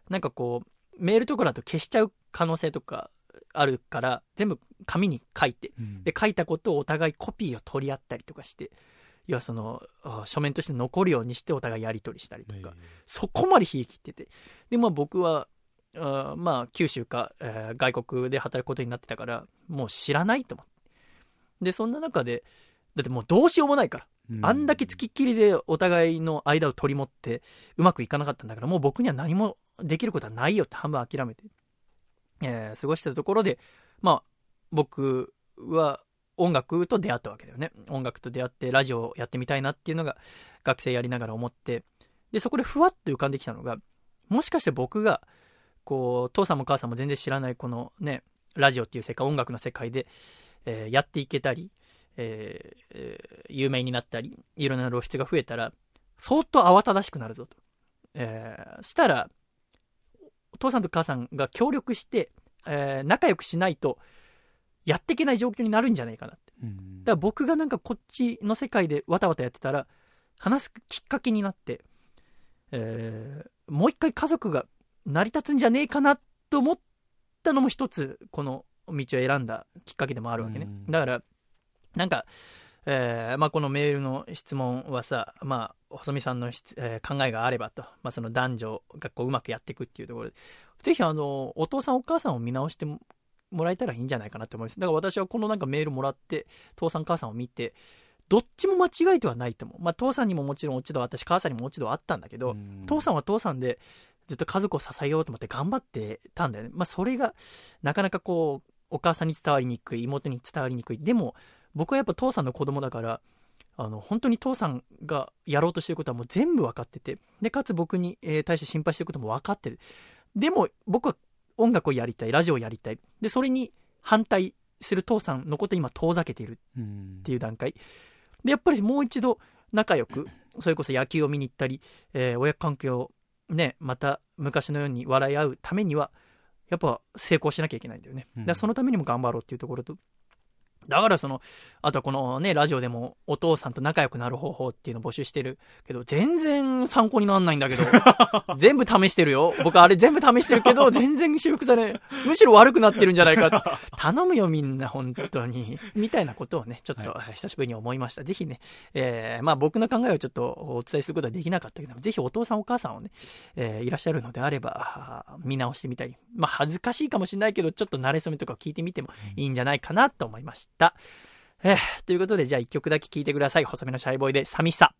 なんかこう、メールとかだと消しちゃう可能性とかあるから、全部紙に書いて、で、書いたことをお互いコピーを取り合ったりとかして、要はその、書面として残るようにしてお互いやり取りしたりとか、そこまで冷え切ってて。で、まあ僕は、あまあ九州か、えー、外国で働くことになってたから、もう知らないと思って。で、そんな中で、だってもうどうしようもないから。あんだけ付きっきりでお互いの間を取り持ってうまくいかなかったんだから、もう僕には何もできることはないよって半分諦めて、えー、過ごしてたところで、まあ、僕は音楽と出会ったわけだよね。音楽と出会ってラジオをやってみたいなっていうのが学生やりながら思って、で、そこでふわっと浮かんできたのが、もしかして僕が、こう、父さんも母さんも全然知らないこのね、ラジオっていう世界、音楽の世界で、えー、やっていけたり、えー、有名になったり、いろんな露出が増えたら、相当慌ただしくなるぞと。えー、したら、父さんと母さんが協力して、えー、仲良くしないと、やっていけない状況になるんじゃないかなって。だから僕がなんかこっちの世界でわたわたやってたら、話すきっかけになって、えー、もう一回家族が成り立つんじゃねえかなと思ったのも一つ、この道を選んだきっかけでもあるわけね。だから、なんか、えー、まあ、このメールの質問はさ、まあ、細見さんの、えー、考えがあればと、まあ、その男女がこううまくやっていくっていうところで、ぜひあの、お父さんお母さんを見直してもらえたらいいんじゃないかなって思います。だから私はこのなんかメールもらって、父さん母さんを見て、どっちも間違いではないと思う。まあ、父さんにももちろん落ち度はあったし、母さんにも落ち度はあったんだけど、父さんは父さんで、ずっと家族を支えようと思って頑張ってたんだよね。まあ、それが、なかなかこう、お母さんに伝わりにくい、妹に伝わりにくい。でも、僕はやっぱ父さんの子供だから、あの、本当に父さんがやろうとしてることはもう全部分かってて、で、かつ僕に、えー、対して心配してることも分かってる。でも、僕は音楽をやりたい、ラジオをやりたい。で、それに反対する父さんのことを今遠ざけているっていう段階。で、やっぱりもう一度仲良く、それこそ野球を見に行ったり、えー、親関係をね、また昔のように笑い合うためには、やっぱ成功しなきゃいけないんだよね。だそのためにも頑張ろうっていうところと、だからその、あとはこのね、ラジオでもお父さんと仲良くなる方法っていうのを募集してるけど、全然参考にならないんだけど、全部試してるよ。僕あれ全部試してるけど、全然修復され、むしろ悪くなってるんじゃないか。頼むよみんな、本当に。みたいなことをね、ちょっと久しぶりに思いました。はい、ぜひね、えー、まあ僕の考えをちょっとお伝えすることはできなかったけど、ぜひお父さんお母さんをね、えー、いらっしゃるのであれば、見直してみたり、まあ恥ずかしいかもしれないけど、ちょっと慣れ初めとかを聞いてみてもいいんじゃないかなと思いました。た。えー、ということで、じゃあ一曲だけ聴いてください。細めのシャイボーイで、寂しさ。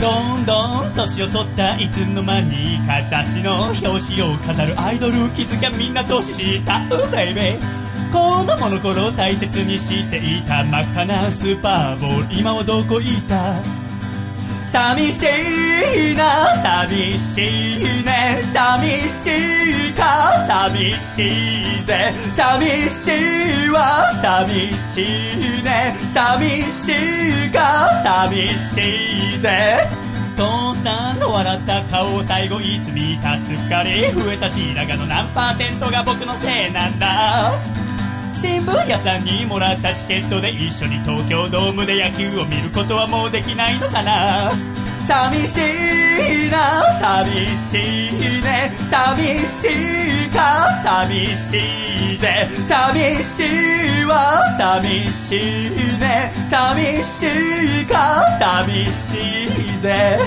どんどん年を取ったいつの間にか雑誌の表紙を飾るアイドル気づきゃみんな年下うベイベー子供の頃大切にしていた真っ赤なスーパーボール。今はどこ行った？寂しいな寂しいね。寂しいか寂しいぜ。寂しいわ寂しいね。寂しいか寂しいぜ。父さんの笑った顔を最後いつ見た？すっかり増えた白髪の何パーセントが僕のせいなんだ？新聞屋さんにもらったチケットで一緒に東京ドームで野球を見ることはもうできないのかな？寂しいな寂しいね。寂しいか？寂しいぜ寂しいわ寂しいね。寂しいか？寂しいぜ。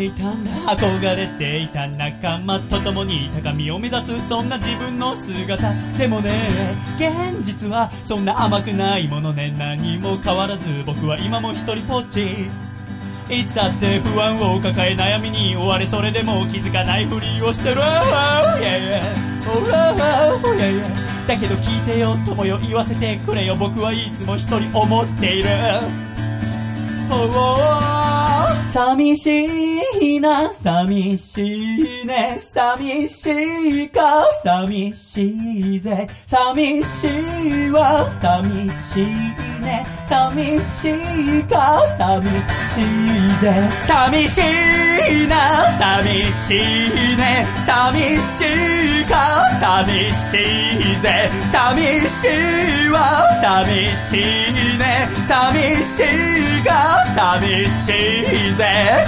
ていたんだ憧れていた仲間と共に高みを目指すそんな自分の姿。でもね現実はそんな甘くないものね何も変わらず僕は今も一人ぽっち。いつだって不安を抱え悩みに追われそれでも気づかないふりをしてる。だけど聞いてよ友よ言わせてくれよ。僕はいつも一人思っている。oh, oh, oh. 寂しいな寂しいね寂しいか寂しいぜ。寂しいわ寂しいね寂しいか寂しいぜ。寂しいな寂しいね寂しいか寂しいぜ。寂しいわ寂しいね寂しいか寂しいぜ。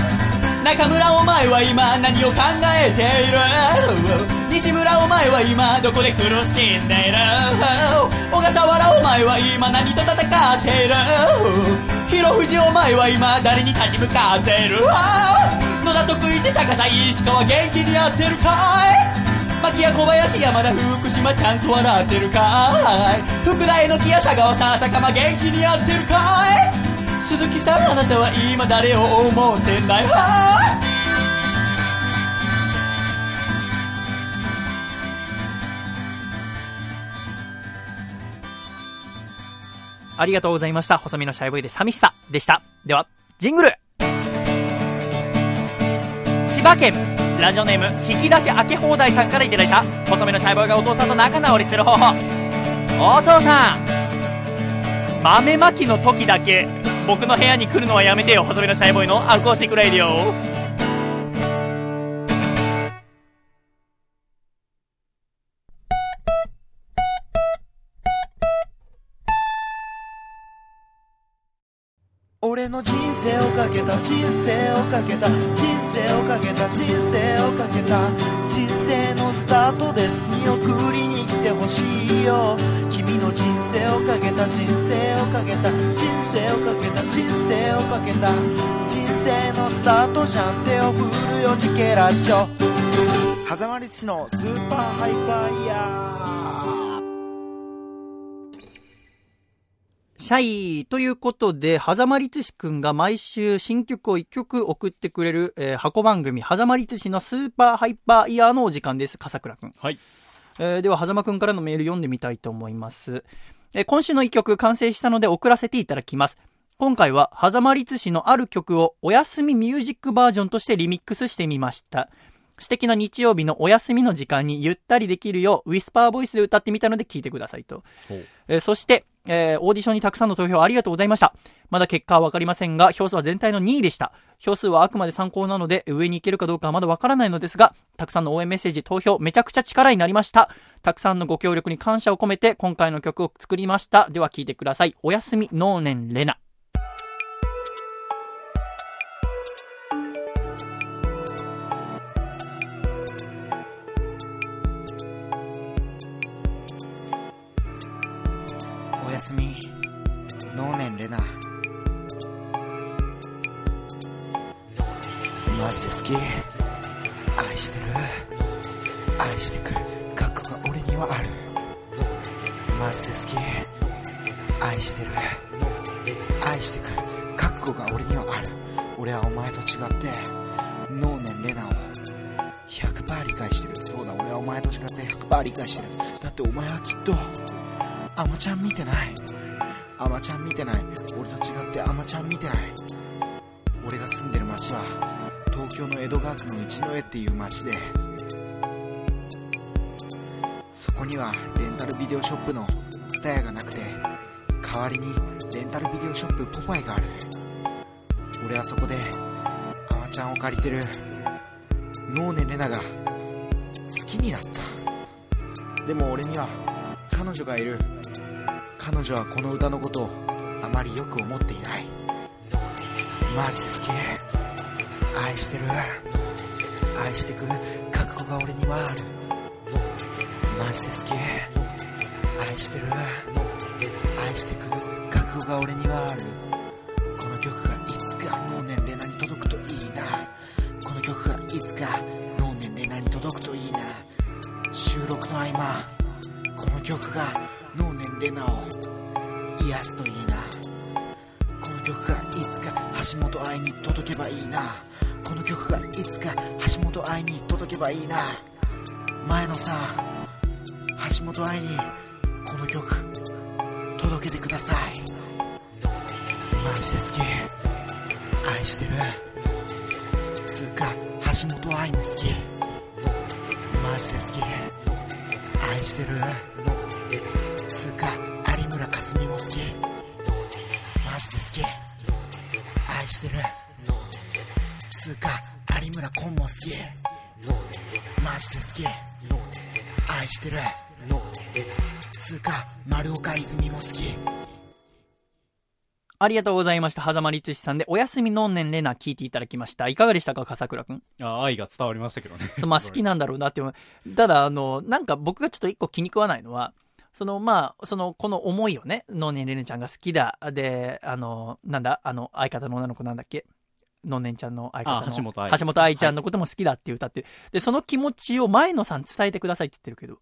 中村お前は今何を考えている？西村お前は今どこで苦しんでいる？小笠原お前は今何と戦っている？広藤お前は今誰に立ち向かっている？野田徳一高さ石川元気にやってるかい？牧谷小林山田福島ちゃんと笑ってるかい？福田榎木や佐川さ坂間元気にやってるかい？鈴木さんあなたは今誰を思ってんだよありがとうございました。細身のシャイボーイで寂しさでした。では、ジングル千葉県ラジオネーム引き出し開け放題さんからいただいた細身のシャイボーイがお父さんと仲直りする方法お父さん豆まきの時だけ僕の部屋に来るのはやめてよ細身のシャイボーイの。アコースティックラディオ。俺の人生をかけた人生をかけた人生をかけた人生をかけた人生のスタートです見送りに来てほしいよ君の人生をかけた人生をかけた人生をかけた生をかけた人生のスタートじゃん手を振るよチケラッチョ狭間律師のスーパーハイパーイヤーシャイということで、狭間律師くんが毎週新曲を1曲送ってくれる、えー箱番組、狭間律師のスーパーハイパーイヤーのお時間です、笠倉くん。はい。えーでは、狭間くんからのメール読んでみたいと思います。えー今週の1曲完成したので送らせていただきます。今回は、狭間律師のある曲をお休みミュージックバージョンとしてリミックスしてみました。素敵な日曜日のお休みの時間にゆったりできるよう、ウィスパーボイスで歌ってみたので聞いてくださいと。えーそして、えーオーディションにたくさんの投票ありがとうございました。まだ結果はわかりませんが、票数は全体の2位でした。票数はあくまで参考なので、上に行けるかどうかはまだわからないのですが、たくさんの応援メッセージ、投票、めちゃくちゃ力になりました。たくさんのご協力に感謝を込めて、今回の曲を作りました。では聴いてください。おやすみ、能年レナ。マジで好き。愛してる。愛してくる。覚悟が俺にはある。マジで好き。愛してる。愛してくる。覚悟が俺にはある。俺はお前と違って能年レナを100%理解してる。そうだ俺はお前と違って100%理解してる。だってお前はきっとアマちゃん見てない。アマちゃん見てない。俺と違ってアマちゃん見てない。俺が住んでる町は東京の江戸川区の一之江っていう町でそこにはレンタルビデオショップのツタヤがなくて代わりにレンタルビデオショップポパイがある。俺はそこでアマちゃんを借りてる能年レナが好きになった。でも俺には彼女がいる。彼女はこの歌のことをあまりよく思っていない。マジで好き愛してる。愛してく。覚悟が俺にはある。マジで好き。愛してる。愛してく。覚悟が俺にはある。この曲がいつか脳年齢なに届くといいな。この曲がいつか脳年齢なに届くといいな。収録の合間この曲が脳年齢なを癒すといいな。この曲がいつか橋本愛に届けばいいな。の曲がいつか橋本愛に届けばいいな。前のさ橋本愛にこの曲届けてください。マジで好き。愛してる。つうか橋本愛も好き。マジで好き。愛してる。つうか有村架純も好き。マジで好き。愛してる。有村昆も好きマジで好き愛してるつうか丸岡泉も好きありがとうございました。狭間律師さんで、おやすみのんねんれな聞いていただきました。いかがでしたか、笠倉くん。あ愛が伝わりましたけどね。まあ好きなんだろうなって思う。ただ、あの、なんか僕がちょっと一個気に食わないのは、その、まあ、その、この思いをね、のんねんれねちゃんが好きだ。で、あの、なんだ、あの、相方の女の子なんだっけ？のんねんちゃんの相方の。あ橋本愛橋本愛ちゃんのことも好きだって歌ってる。で、その気持ちを前野さん伝えてくださいって言ってるけど、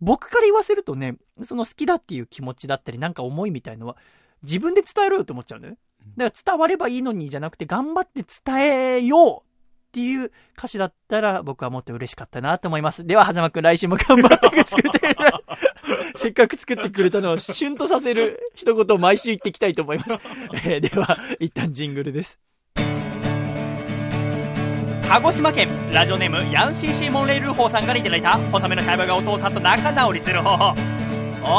僕から言わせるとね、その好きだっていう気持ちだったり、なんか思いみたいのは、自分で伝えろよと思っちゃうんだよね。だから伝わればいいのにじゃなくて、頑張って伝えようっていう歌詞だったら、僕はもっと嬉しかったなと思います。では、はざまくん来週も頑張って作ってくれる。せっかく作ってくれたのを旬とさせる一言を毎週言っていきたいと思います。えーでは、一旦ジングルです。鹿児島県。ラジオネームヤンシーシーモンレール法さんからいただいた細身のシャイボーイがお父さんと仲直りする方法。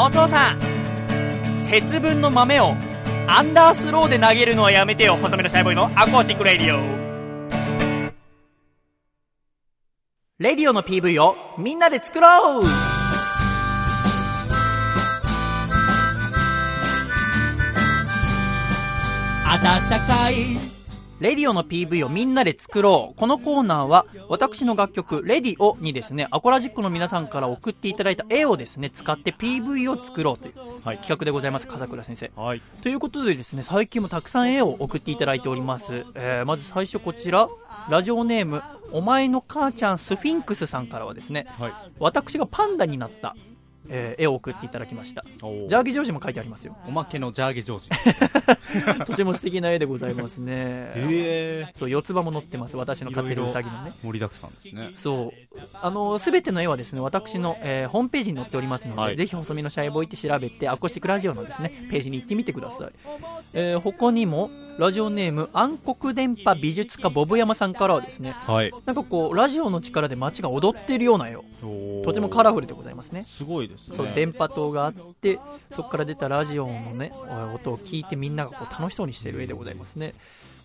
お父さん節分の豆をアンダースローで投げるのはやめてよ。細身のシャイボーイのアコースティックレディオ。レディオの PV をみんなで作ろう。暖かいレディオの PV をみんなで作ろう。このコーナーは、私の楽曲、レディオにですね、アコラジックの皆さんから送っていただいた絵をですね、使って PV を作ろうというはい。企画でございます、笠倉先生。はい。ということでですね、最近もたくさん絵を送っていただいております。えーまず最初こちら、ラジオネーム、お前の母ちゃんスフィンクスさんからはですね、はい。私がパンダになった、えー絵を送っていただきました。ジャーギジョージも書いてありますよ。おまけのジャーゲジョージ。とても素敵な絵でございますね。へえ。そう、四つ葉も載ってます。私の飼ってるウサギのね。盛りだくさんですね。そう。あの、すべての絵はですね、私の、えーホームページに載っておりますので、はいぜひ細身のシャイボーイって調べて、アコースティックラジオのですね、ページに行ってみてください。えー他にも、ラジオネーム、暗黒電波美術家ボブ山さんからはですね、はい。なんかこう、ラジオの力で街が踊っているような絵を、ととてもカラフルでございますね。すごいですね。そう電波塔があってそこから出たラジオのね音を聞いてみんながこう楽しそうにしている絵でございますね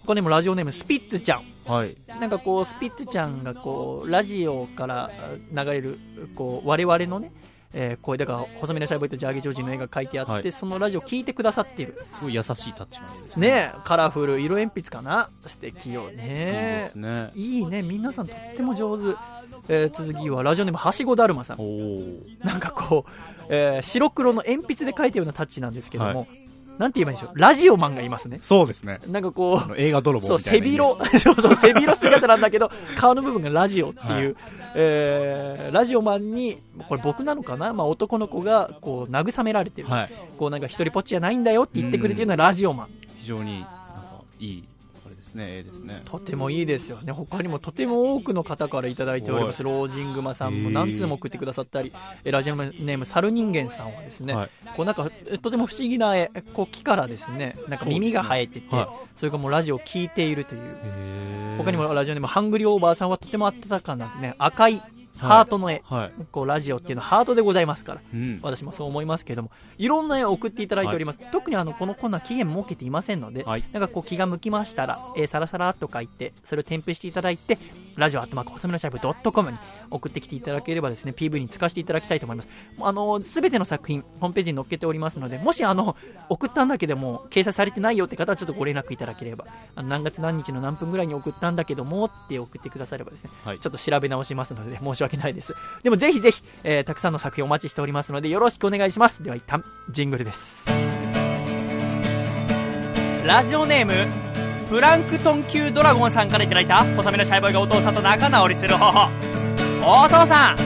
他にもラジオネームスピッツちゃんはい。なんかこうスピッツちゃんがこうラジオから流れるこう我々のねえー声だから細身のシャイボーイとジャーゲジョージの絵が描いてあって、はい。そのラジオ聞いてくださっている。すごい優しいタッチの絵ですね。カラフル色鉛筆かな？素敵よいいでね。いいね。皆さんとっても上手、えー続きはラジオネームはしごだるまさん。なんかこう、えー白黒の鉛筆で描いたようなタッチなんですけども、はなんて言えばいいんでしょう、ラジオマンがいますね。そうですね。なんかこあの映画泥う、そう、棒みたいな。背広、そうそう、背広姿なんだけど、顔の部分がラジオっていう、えーラジオマンに、これ僕なのかな？まあ男の子が、こう、慰められてる。はい。こう、なんか一人ぽっちじゃないんだよって言ってくれてるのはラジオマン。非常に、なんか、いい、ですね、絵ですね。とてもいいですよね。他にもとても多くの方からいただいております。ロージングマさんも何通も送ってくださったり、えラジオネーム、サル人間さんはですね、はい。こうなんかえとても不思議な絵こう木からですねなんか耳が生えててそ,、はいれがもうラジオを聞いているという他にもラジオネームハングリーオーバーさんはとても温かな、ね、赤いハートの絵、はい。こうラジオっていうのはハートでございますからうん。私もそう思いますけれどもいろんな絵を送っていただいております、特にあのこのコーナー期限設けていませんので、はい。なんかこう気が向きましたら、えー、サラサラっと書いて、それを添付していただいて、ラジオアットマーク細めのシャイブ .com に送ってきていただければですね、PV に使わせていただきたいと思います。あのすべての作品、ホームページに載っけておりますので、もしあの、送ったんだけども、掲載されてないよって方はちょっとご連絡いただければ、あの何月何日の何分ぐらいに送ったんだけどもって送ってくださればですね、はいちょっと調べ直しますので、申し訳ないです。でもぜひぜひ、えーたくさんの作品お待ちしておりますので、よろしくお願いします。では一旦、ジングルです。ラジオネームプランクトン級ドラゴンさんからいただいた細身のシャイボーイがお父さんと仲直りする方法。お父さん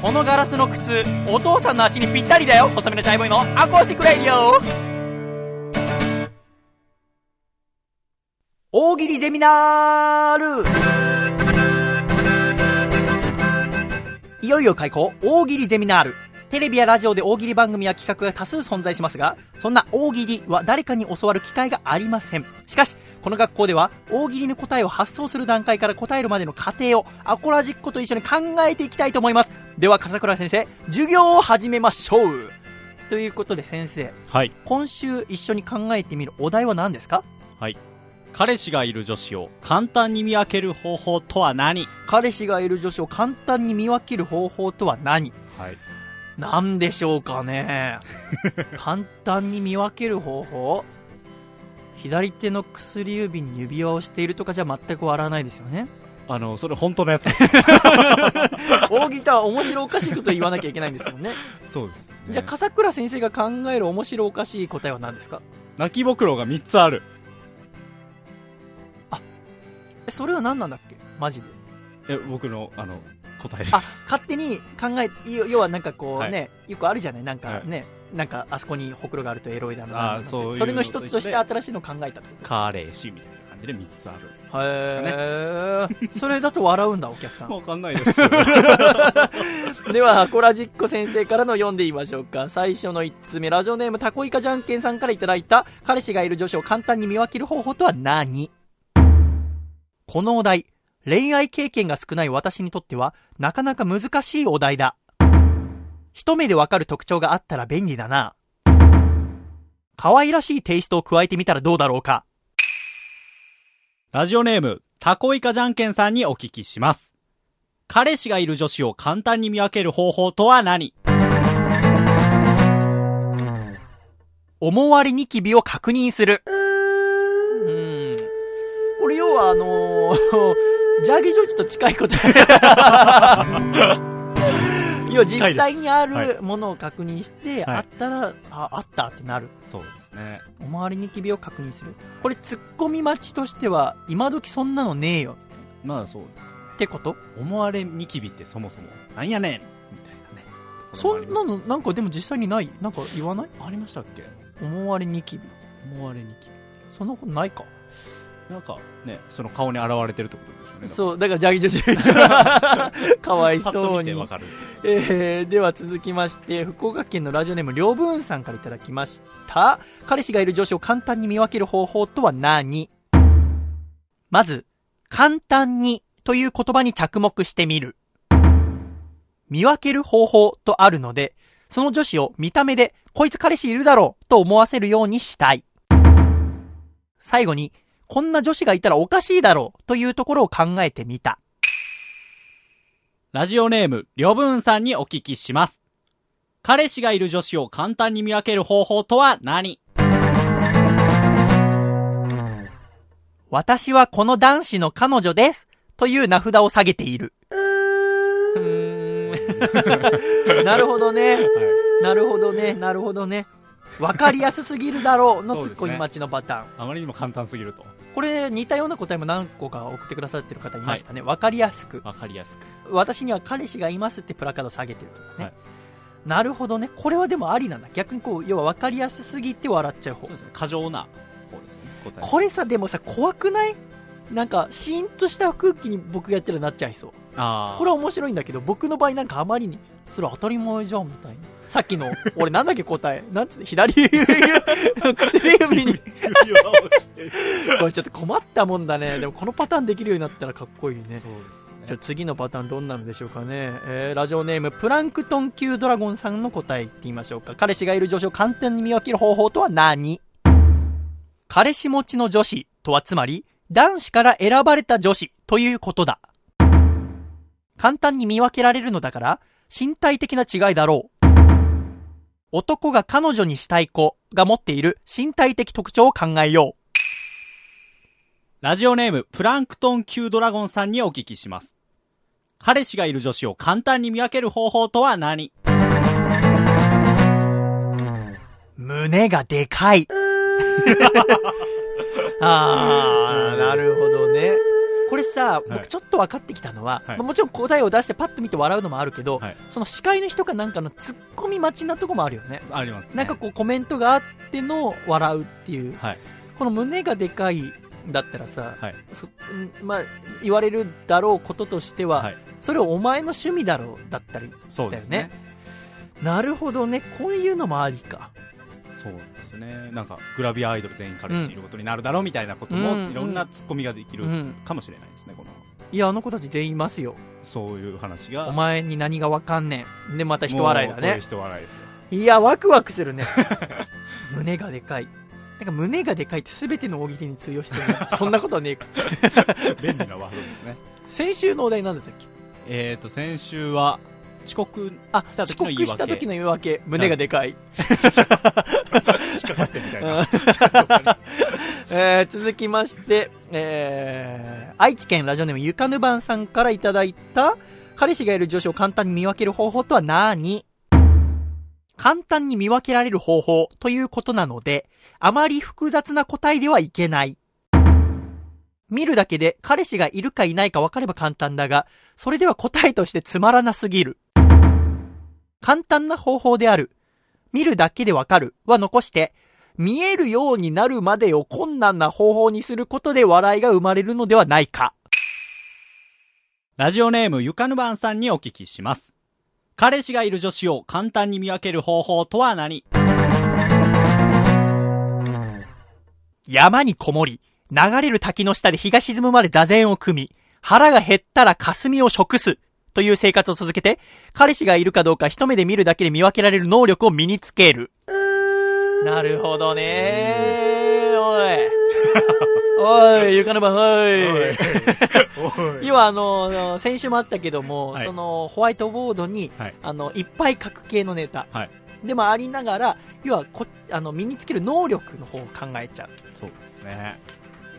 このガラスの靴お父さんの足にぴったりだよ。細身のシャイボーイのアコースティックレディオ。大喜利ゼミナール。いよいよ開講。大喜利ゼミナール。テレビやラジオで大喜利番組や企画が多数存在しますが、そんな大喜利は誰かに教わる機会がありません。しかし、この学校では大喜利の答えを発想する段階から答えるまでの過程をアコラジッコと一緒に考えていきたいと思います。では、笠倉先生、授業を始めましょう。ということで先生、はい。今週一緒に考えてみるお題は何ですか？彼氏がいる女子を簡単に見分ける方法とは何？彼氏がいる女子を簡単に見分ける方法とは何？はい。なんでしょうかね。簡単に見分ける方法？左手の薬指に指輪をしているとかじゃ全く笑わないですよね。あの、それ本当のやつ。です。大喜利とは面白おかしいことを言わなきゃいけないんですもんね。そうです、ね。じゃあ笠倉先生が考える面白おかしい答えは何ですか？泣きぼくろが3つある。えそれは何なんだっけ？マジで。え、僕の、あの、答えです。あ勝手に考え要要はなんかこうね、はよくあるじゃない？なんかね、なんかあそこにほくろがあるとエロいだなそういうそれの一つとして新しいのを考えたってこ彼氏みたいな感じで3つある。とへえそれだと笑うんだお客さんわかんないです。では、コラジッコ先生からの読んでみましょうか。最初の1つ目、ラジオネームタコイカじゃんけんさんからいただいた、彼氏がいる女子を簡単に見分ける方法とは何？このお題、恋愛経験が少ない私にとっては、なかなか難しいお題だ。一目でわかる特徴があったら便利だな。可愛らしいテイストを加えてみたらどうだろうか。ラジオネーム、タコイカじゃんけんさんにお聞きします。彼氏がいる女子を簡単に見分ける方法とは何？思われニキビを確認する。うん。これ要はあのージャーギージョージと近いこと。要は実際にあるものを確認して、はいあったら、あ、あったってなる。そうですね。思われニキビを確認する。これ突っ込み待ちとしては、今時そんなのねえよ。まあそうです。ってこと？思われニキビってそもそも、なんやねんみたいなね。そんなのの、なんかでも実際にない？なんか言わない？ありましたっけ？思われニキビ。思われニキそんなことないか。ビ。なんかね、その顔に現れてるってことでしょうね。そう、だからジャーギージョージ。かわいそうに見てわ。かる。えー、では続きまして、福岡県のラジオネーム、りょうぶんさんからいただきました。彼氏がいる女子を簡単に見分ける方法とは何？まず、簡単にという言葉に着目してみる。見分ける方法とあるので、その女子を見た目で、こいつ彼氏いるだろうと思わせるようにしたい。最後に、こんな女子がいたらおかしいだろうというところを考えてみた。ラジオネーム、りょぶんさんにお聞きします。彼氏がいる女子を簡単に見分ける方法とは何私はこの男子の彼女です。という名札を下げている。なるほどね。なるほどね。なるほどね。わかりやすすぎるだろうのツッコミ待ちのパターン。あまりにも簡単すぎると。これ似たような答えも何個か送ってくださってる方いましたね。わ、かりやすく。わかりやすく。私には彼氏がいますってプラカード下げてるとかね。はいなるほどね。これはでもありなんだ。逆にこう、要はわかりやすすぎて笑っちゃう方そう。ですね。過剰な方ですね。答え。これさ、でもさ、怖くない？なんか、シーンとした空気に僕がやったらなっちゃいそう。ああ。これは面白いんだけど、僕の場合なんかあまりに、それ当たり前じゃん、みたいな。さっきの、俺なんだっけ答え？なんつって、左指、薬指に。これちょっと困ったもんだね。でもこのパターンできるようになったらかっこいいね。そうですじゃ。次のパターンどんなのでしょうかね。えー、ラジオネーム、プランクトン級ドラゴンさんの答え言ってみましょうか。彼氏がいる女子を簡単に見分ける方法とは何？彼氏持ちの女子とはつまり、男子から選ばれた女子ということだ。簡単に見分けられるのだから、身体的な違いだろう。男が彼女にしたい子が持っている身体的特徴を考えよう。ラジオネーム、プランクトン級ドラゴンさんにお聞きします。彼氏がいる女子を簡単に見分ける方法とは何？胸がでかい。あー、なるほどね。これさ、い僕ちょっと分かってきたのは、はいまあもちろん答えを出してパッと見て笑うのもあるけど、はいその司会の人かなんかのツッコミ待ちなとこもあるよね。ありますね。なんかこうコメントがあっての笑うっていう、はい。この胸がでかいだったらさ、はい。まあ、言われるだろうこととしては、はい。それお前の趣味だろうだったり、そうですね。なるほどね、こういうのもありか。そうですね。なんか、グラビアアイドル全員彼氏いることになるだろうみたいなことも、うんいろんなツッコミができるうん。かもしれないですね、この、いや、あの子たち全員いますよ。そういう話が。お前に何がわかんねん。で、また人笑いだね。人笑いですよ。いや、ワクワクするね。胸がでかい。なんか胸がでかいって全ての大喜利に通用してるね。そんなことはねえか。便利なワードですね。先週のお題なんだったっけ？えっと、先週は、遅刻あ、した遅時の言い訳刻した時の言い訳。胸がでかい。引っかかってみたいな。えー続きまして、えー愛知県ラジオネームゆかぬばんさんからいただいた、彼氏がいる女子を簡単に見分ける方法とは何？簡単に見分けられる方法ということなので、あまり複雑な答えではいけない。見るだけで彼氏がいるかいないか分かれば簡単だが、それでは答えとしてつまらなすぎる。簡単な方法である。見るだけでわかるは残して、見えるようになるまでを困難な方法にすることで笑いが生まれるのではないか。ラジオネームゆかぬばんさんにお聞きします。彼氏がいる女子を簡単に見分ける方法とは何？山にこもり、流れる滝の下で日が沈むまで座禅を組み、腹が減ったら霞を食す。という生活を続けて、彼氏がいるかどうか一目で見るだけで見分けられる能力を身につける。なるほどねおい。おい、ゆかのばん、おい。要はあの、先週もあったけども、はいその、ホワイトボードに、はいあの、いっぱい書く系のネタ。はいでもありながら、要はこ、あの、身につける能力の方を考えちゃそうですね。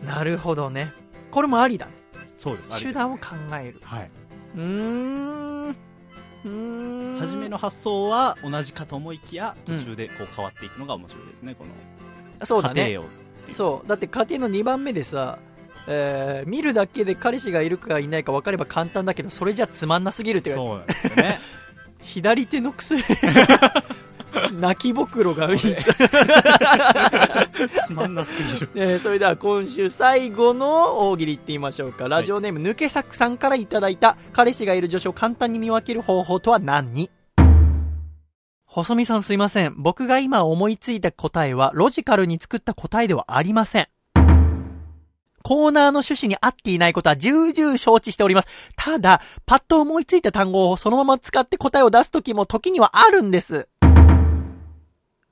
う。なるほどね。これもありだね。そうです手段を考える。はい。うーん。うーん。初めの発想は同じかと思いきや、うん途中でこう変わっていくのが面白いですね、この。そうだそう。だって家庭の2番目でさ、えー見るだけで彼氏がいるかいないか分かれば簡単だけど、それじゃつまんなすぎるって言われて、そうなんですよね。左手の薬、泣きぼくろが、つまんなすぎる。えーそれでは今週最後の大喜利いってみましょうか。ラジオネーム、抜け作さんからいただいた、彼氏がいる女子を簡単に見分ける方法とは何？細見さんすいません。僕が今思いついた答えは、ロジカルに作った答えではありません。コーナーの趣旨に合っていないことは重々承知しております。ただ、パッと思いついた単語をそのまま使って答えを出すときも時にはあるんです。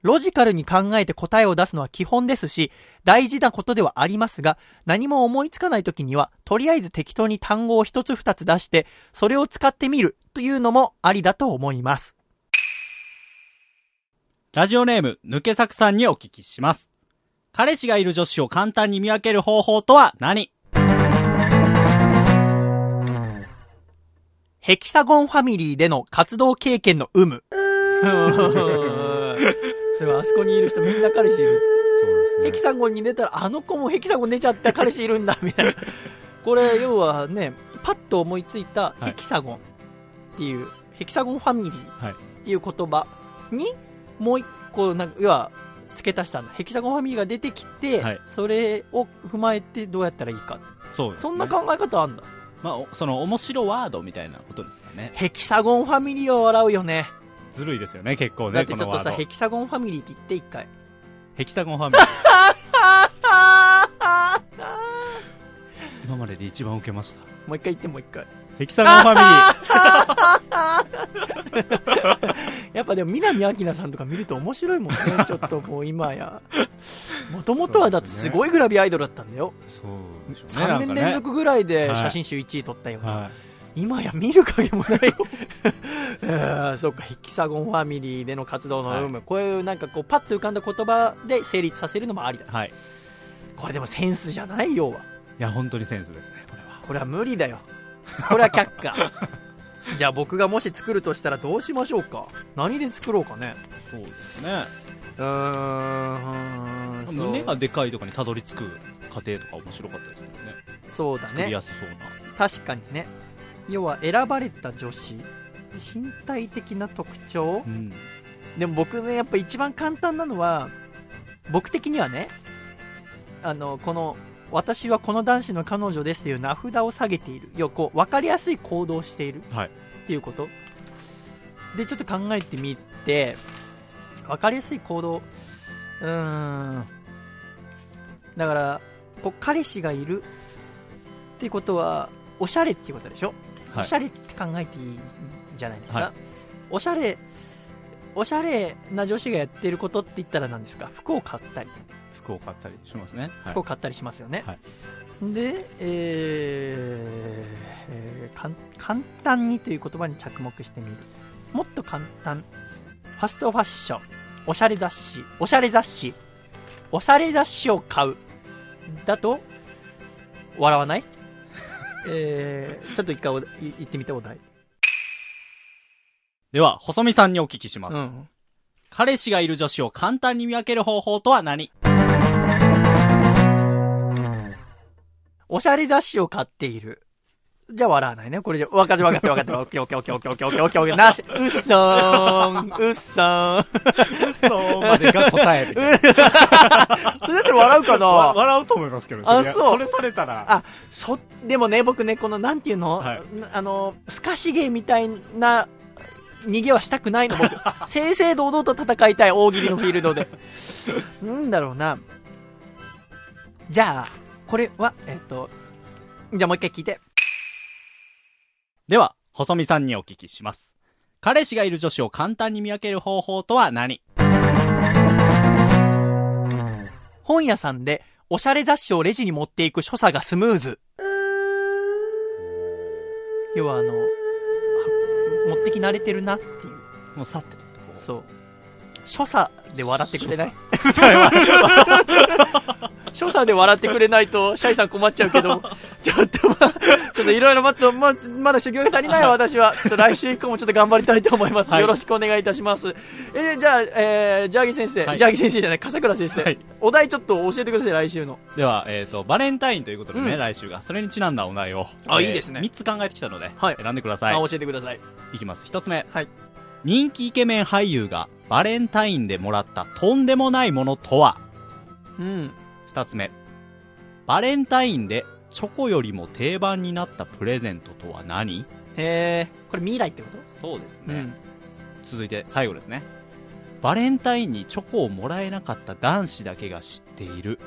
ロジカルに考えて答えを出すのは基本ですし、大事なことではありますが、何も思いつかない時には、とりあえず適当に単語を一つ二つ出して、それを使ってみるというのもありだと思います。ラジオネーム、抜け作さんにお聞きします。彼氏がいる女子を簡単に見分ける方法とは何？ヘキサゴンファミリーでの活動経験の有無。それはあそこにいる人みんな彼氏いる。そうヘキサゴンに出たら、あの子もヘキサゴン出ちゃった彼氏いるんだ、みたいな。これ、要はね、パッと思いついたヘキサゴンっていう、ヘキサゴンファミリーっていう言葉に、もう一個、なんか、要は、付け足したの。ヘキサゴンファミリーが出てきて、はいそれを踏まえてどうやったらいいか。そうです、ね。そんな考え方あんだ。まあ、おその面白ワードみたいなことですかね。ヘキサゴンファミリーは笑うよね。ずるいですよね、結構だっね、てちょっとさ。ヘキサゴンファミリーって言って一回。ヘキサゴンファミリー。今までで一番受けました。もう一回言ってもう一回。ヘキサゴンファミリー。やっぱでも南明菜さんとか見ると面白いもんね、ちょっともう今や。もともとはだってすごいグラビアアイドルだったんだよ。そうね。3年連続ぐらいではい写真集1位取ったような。は今や見る影もない。え ーそうか、ヘキサゴンファミリーでの活動の有無、こういうなんかこうパッと浮かんだ言葉で成立させるのもありだい。。はい。いこれでもセンスじゃないよは。や、本当にセンスですね、これは。これは無理だよ。これは却下。じゃあ僕がもし作るとしたらどうしましょうか何で作ろうかねそうですね。うーん胸がでかいとかにたどり着く過程とか面白かったですよね。そうだね作りやすそうな。確かにね要は選ばれた女子。身体的な特徴。うん。でも僕ねやっぱ一番簡単なのは僕的にはねあのこの私はこの男子の彼女ですっていう名札を下げている。要はこう分かりやすい行動をしている。はい。っていうこと。でちょっと考えてみて分かりやすい行動。うーん。だからこう彼氏がいるっていうことはおしゃれっていうことでしょ、はいおしゃれって考えていいんじゃないですか、はい。おしゃれおしゃれな女子がやってることって言ったら何ですか？服を買ったり。服を買ったりしますね。はい。服を買ったりしますよね、はい。で、えーえー簡単にという言葉に着目してみる。もっと簡単。ファストファッション。おしゃれ雑誌。おしゃれ雑誌。おしゃれ雑誌を買う。だと笑わない？えー、ちょっと一回おい言ってみてお題では、細見さんにお聞きします。うん彼氏がいる女子を簡単に見分ける方法とは何？おしゃれ雑誌を買っている。じゃあ笑わないね。これじゃ、わかってわかってわかって。オッケーオッケーオッケーオッケーオッケーオッケーオッケーオッケーなし。うっそーん。うっそーん。そうまでが答える。それだったら笑うかわな笑うと思いますけど、あれそうそれされたら。あ、そ、でもね、僕ね、この、なんていうの、はいあの、スカシゲみたいな、逃げはしたくないの、僕。正々堂々と戦いたい、大喜利のフィールドで。なんだろうな。じゃあ、これは、えっと、じゃあもう一回聞いて。では、細見さんにお聞きします。彼氏がいる女子を簡単に見分ける方法とは何？本屋さんでおしゃれ雑誌をレジに持っていく所作がスムーズ。要はあの、は持ってき慣れてるなっていう。もうさってと。そう。所作で笑ってくれない？所作で笑ってくれないと、シャイさん困っちゃうけど、ちょっとまあ、ちょっといろいろまた、ま、まだ修行が足りないわ、私は。来週以降もちょっと頑張りたいと思います。はいよろしくお願いいたします。えーじゃあ、えー、ジャーギー先生、はいジャーギー先生じゃない、笠倉先生、はいお題ちょっと教えてください、来週の。では、えっ、と、バレンタインということでね、うん来週が。それにちなんだお題を。あいいですね3つ考えてきたので、はい選んでください。あ、教えてください。いきます。1つ目。はい人気イケメン俳優がバレンタインでもらったとんでもないものとは？うん。2つ目。バレンタインでチョコよりも定番になったプレゼントとは何？へえ、これ未来ってこと？そうですね。うん。続いて最後ですね。バレンタインにチョコをもらえなかった男子だけが知っている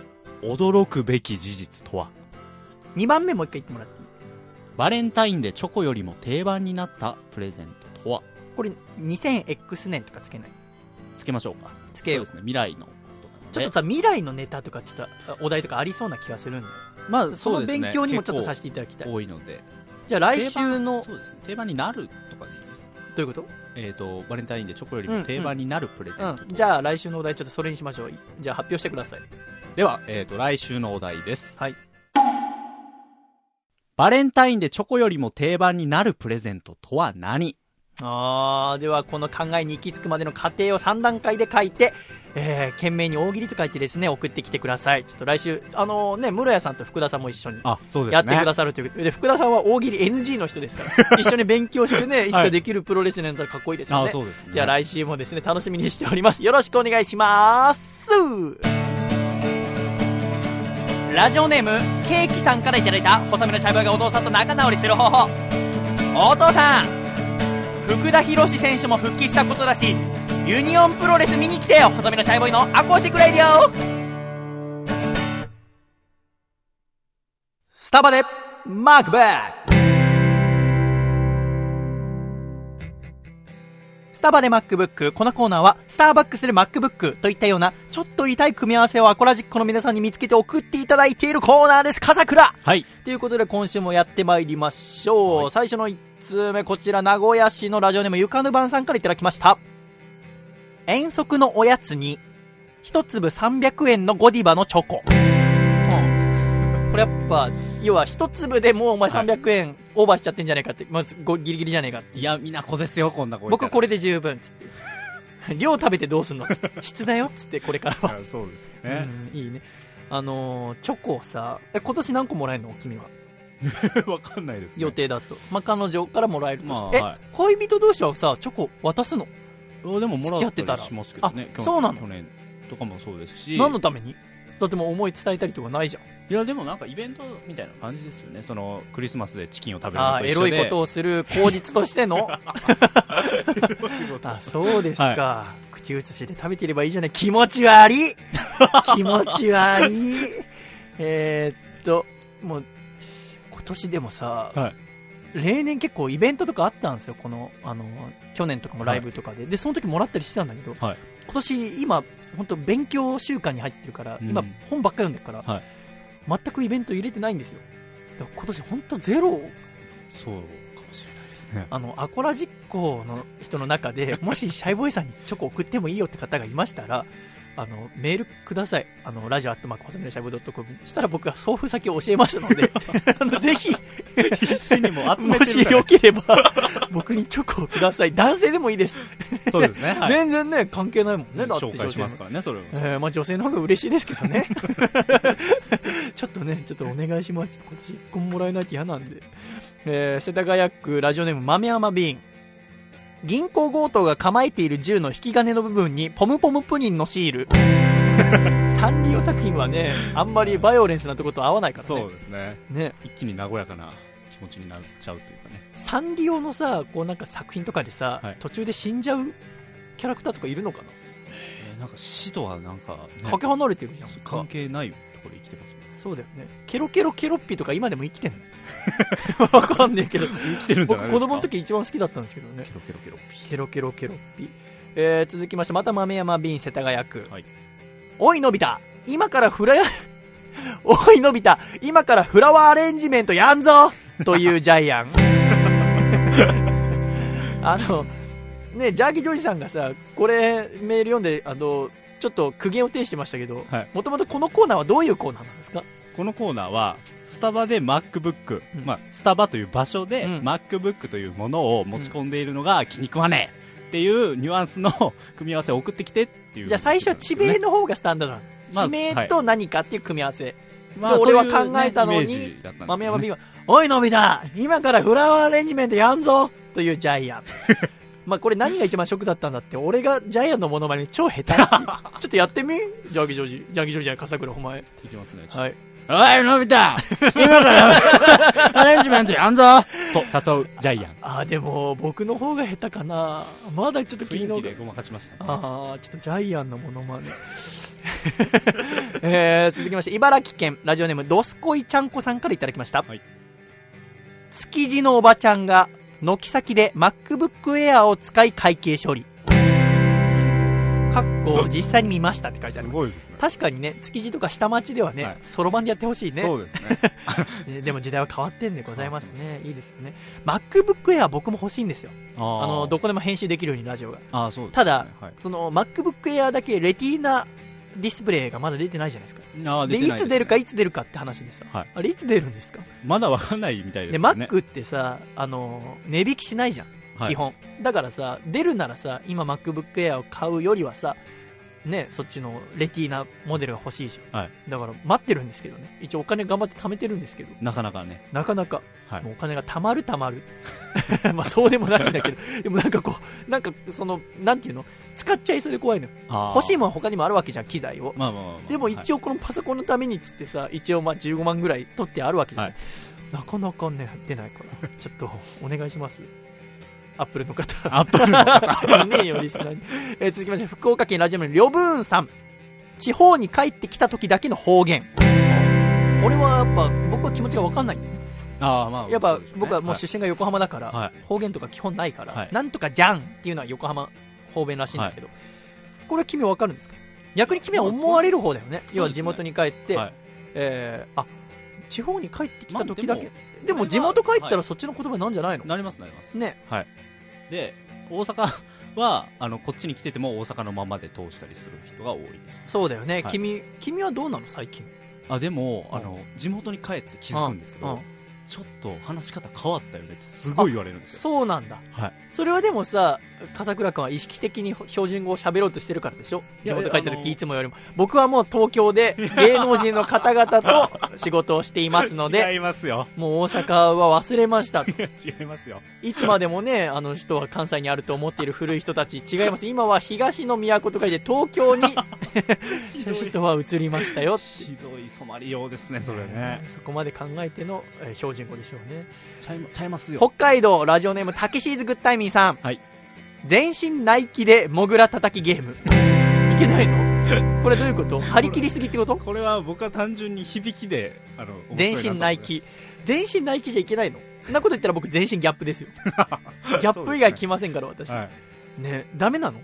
驚くべき事実とは？2番目もう一回言ってもらっていい？バレンタインでチョコよりも定番になったプレゼントとは？これ 2000X 年とかつけない？つけましょうか。つけようそうですね。未来の。ちょっとさ、未来のネタとかちょっとお題とかありそうな気がするんで、まあ、そのそうですね。勉強にもちょっとさせ結ていただきたい。構多いので。じゃあ来週の、どそうですね。定番になるとかでいいですか？ういうこと？えっ、と、バレンタインでチョコよりも定番になるプレゼントとは、うん。じゃあ来週のお題ちょっとそれにしましょう。じゃあ発表してください。では、えっ、と、来週のお題です。はい。バレンタインでチョコよりも定番になるプレゼントとは何？あー、ではこの考えに行き着くまでの過程を3段階で書いて、えー、懸命に大喜利と書いてですね、送ってきてください。ちょっと来週、あのね、室谷さんと福田さんも一緒に。あ、そうですね。やってくださるということで、で福田さんは大喜利 NG の人ですから、一緒に勉強してね、いつかできるプロレスになったらかっこいいですよあ、ね。そうですね。じゃあ来週もですね、楽しみにしております。よろしくお願いします。ラジオネーム、ケーキさんからいただいた、細身のシャイボーイがお父さんと仲直りする方法。お父さん福田博選手も復帰したことだし、ユニオンプロレス見に来てよ細身のシャイボーイのアコースティックレディオスタバで、 MacBookスタバで MacBook。このコーナーは、スターバックスで MacBook といったような、ちょっと痛い組み合わせをアコラジっ子の皆さんに見つけて送っていただいているコーナーです。笠倉はい。ということで今週もやってまいりましょう。はい最初の1通目、こちら名古屋市のラジオネームゆかぬばんさんからいただきました。遠足のおやつに、一粒300円のゴディバのチョコ。これやっぱ、要は一粒でもうお前300円オーバーしちゃってんじゃねえかって、まずごギリギリじゃねえかって。いや、みんな子ですよ、こんな子。僕これで十分、つって。量食べてどうすんの？つって。質だよ、つって、これからは。あそうですよね。うん、いいね。あのーチョコをさ、え、今年何個もらえるの？君は。わかんないですね。予定だと。まあ、彼女からもらえるとして。え、まあはい恋人同士はさ、チョコ渡すの？あでももらってたりしますけどね。そうなの？去年とかもそうですし。何のために？だってもう思い伝えたりとかないじゃん。いや、でもなんかイベントみたいな感じですよね。その、クリスマスでチキンを食べるのと一緒で。ロいことをする 口実としての？あ、そうですか。は口移しで食べてればいいじゃない。気持ち悪い気持ち悪い えーっと、もう、今年でもさ、はい例年結構イベントとかあったんですよ。この、あの、去年とかもライブとかで。で、その時もらったりしてたんだけど、はい今年今、本当勉強習慣に入ってるから、うん今本ばっか読んでるから、はい全くイベント入れてないんですよ。だから今年本当ゼロそうかもしれないですね。あの、アコラ実行の人の中で、もしシャイボーイさんにチョコ送ってもいいよって方がいましたら、あの、メールください。あの、ラジオアットマーク、ホセミのシャイボードットコム。したら僕が送付先を教えますので、あの、ぜひ、必死にも集めもしてるからよければ、僕にチョコをください。男性でもいいです。そうですね。はい。全然ね、関係ないもんね。だって紹介しますからね、それを。えーまあ女性の方が嬉しいですけどね。ちょっとね、ちょっとお願いします。ちょっと今年一個ももらえないと嫌なんで。えー世田谷区ラジオネーム豆山ビーン。銀行強盗が構えている銃の引き金の部分にポムポムプニンのシール。サンリオ作品はね、あんまりバイオレンスなとこと合わないからね。そうですね。ね。一気に和やかな気持ちになっちゃうというかね。サンリオのさ、こうなんか作品とかでさ、はい途中で死んじゃうキャラクターとかいるのかな、えーなんか死とはなんか、ねかけ離れてるじゃん。関係ないところで生きてますもんそうだよね。ケロケロケロッピーとか今でも生きてんの？わかんねえけど。生きてるんじゃ僕ない子供の時一番好きだったんですけどねケ。ロケロケロッピケロケロケロッピー。えー、続きまして、また豆山瓶世田谷区。はいおいのび太今からフラヤ、おいのび太 今からフラワーアレンジメントやんぞというジャイアン。あの、ね、ジャーキージョージさんがさ、これメール読んで、あの、ちょっと苦言を呈してましたけどはい、もともとこのコーナーはどういうコーナーなんですか？このコーナーは、スタバで MacBook、うんまあ、スタバという場所で、うん MacBook というものを持ち込んでいるのが気に食わねえっていうニュアンスの 組み合わせを送ってきてっていう、じゃあ最初は地名の方がスタンダードなの。まあ地名と何かっていう組み合わせ。まあ、で俺は考えたのに豆山 B は、おいのび太今からフラワーアレンジメントやんぞというジャイアン。まあこれ何が一番ショックだったんだって、俺がジャイアンのモノマネ超下手 ちょっとやってみ？ジャーギジョージ。ジャーギジョージじゃない、笠倉お前。いきますね。はい。おい、のび太今から アレンジメントやんぞと誘うジャイアン。あー、でも僕の方が下手かなまだちょっと君の方が雰囲気でごまかしましたね。ああ、ちょっとジャイアンのモノマネ。えー、続きまして、茨城県ラジオネームドスコイちゃんこさんからいただきました。はい築地のおばちゃんが軒先で MacBook Air を使い会計処理。かっこ実際に見ましたって書いてあする。ごいですね。確かにね、築地とか下町ではね、はいそろばんでやってほしいね。そうですね。ねでも時代は変わってんでございますね。いいですよね。MacBook Air 僕も欲しいんですよ。ああの、どこでも編集できるようにラジオが。あーそうですねただ、はいその MacBook Air だけレティーナディスプレイがまだ出てないじゃないですか。あーで、ねいつ出るかいつ出るかって話でさ。はいあれいつ出るんですか？まだわかんないみたいですね。Mac ってさ、あの、値引きしないじゃん。はい基本。だからさ、出るならさ、今 MacBook Air を買うよりはさ、ね、そっちのレティーナモデルが欲しいじゃん。はいだから待ってるんですけどね。一応お金頑張って貯めてるんですけど、なかなかね。なかなか、はいもうお金が貯まる貯まる。まあそうでもないんだけど、でもなんかこう、なんかその、なんていうの？使っちゃいそうで怖いのよ。欲しいももんは他にもあるわけじゃん、機材を。まあまあまあまあ。でも一応このパソコンのためにっつってさ、一応まあ15万ぐらい取ってあるわけじゃん。はいなかなかね、出ないから、ちょっとお願いします。アップルの方。アップルのいねえよ、リスナーに。えー続きまして、福岡県ラジオネーム、りょぶーんさん。地方に帰ってきた時だけの方言。これはやっぱ、僕は気持ちがわかんないんだよね。ああまあ。やっぱ僕はもう出身が横浜だから、はい方言とか基本ないから、はいなんとかじゃんっていうのは横浜方言らしいんだけど、これは君はわかるんですか？逆に君は思われる方だよね。要は地元に帰って、はいえーあ、地方に帰ってきた時だけ？までも地元帰ったはいらそっちの言葉なんじゃないの、なりますなります。ね。で、大阪は、あの、こっちに来てても大阪のままで通したりする人が多いです。そうだよね。はい君、君はどうなの最近？あ、でも、あの、地元に帰って気づくんですけうんど、ちょっと話し方変わったよねってすごい言われるんですよ。そうなんだ。はい。それはでもさ、笠倉君は意識的に標準語を喋ろうとしてるからでしょ？地元帰った時いつもよりも。僕はもう東京で芸能人の方々と仕事をしていますので、違いますよ。もう大阪は忘れました。違いますよ。いつまでもね、あの人は関西にあると思っている古い人たち、違います。今は東の都と書いて東京に 人は移りましたよ。ひどい染まりようですね、それね。そこまで考えての、えー標準語でしょうね。ちゃいちゃいますよ。北海道ラジオネームタキシーズグッタイミーさん。はい。全身ナイキでモグラ叩きゲーム。いけないの？これどういうこと？張り切りすぎってこと？これは僕は単純に響きで、あの、全身ナイキ。全身ナイキじゃいけないの？そんなこと言ったら僕全身ギャップですよ。ギャップ以外来ませんから私。はい。ねダメなの？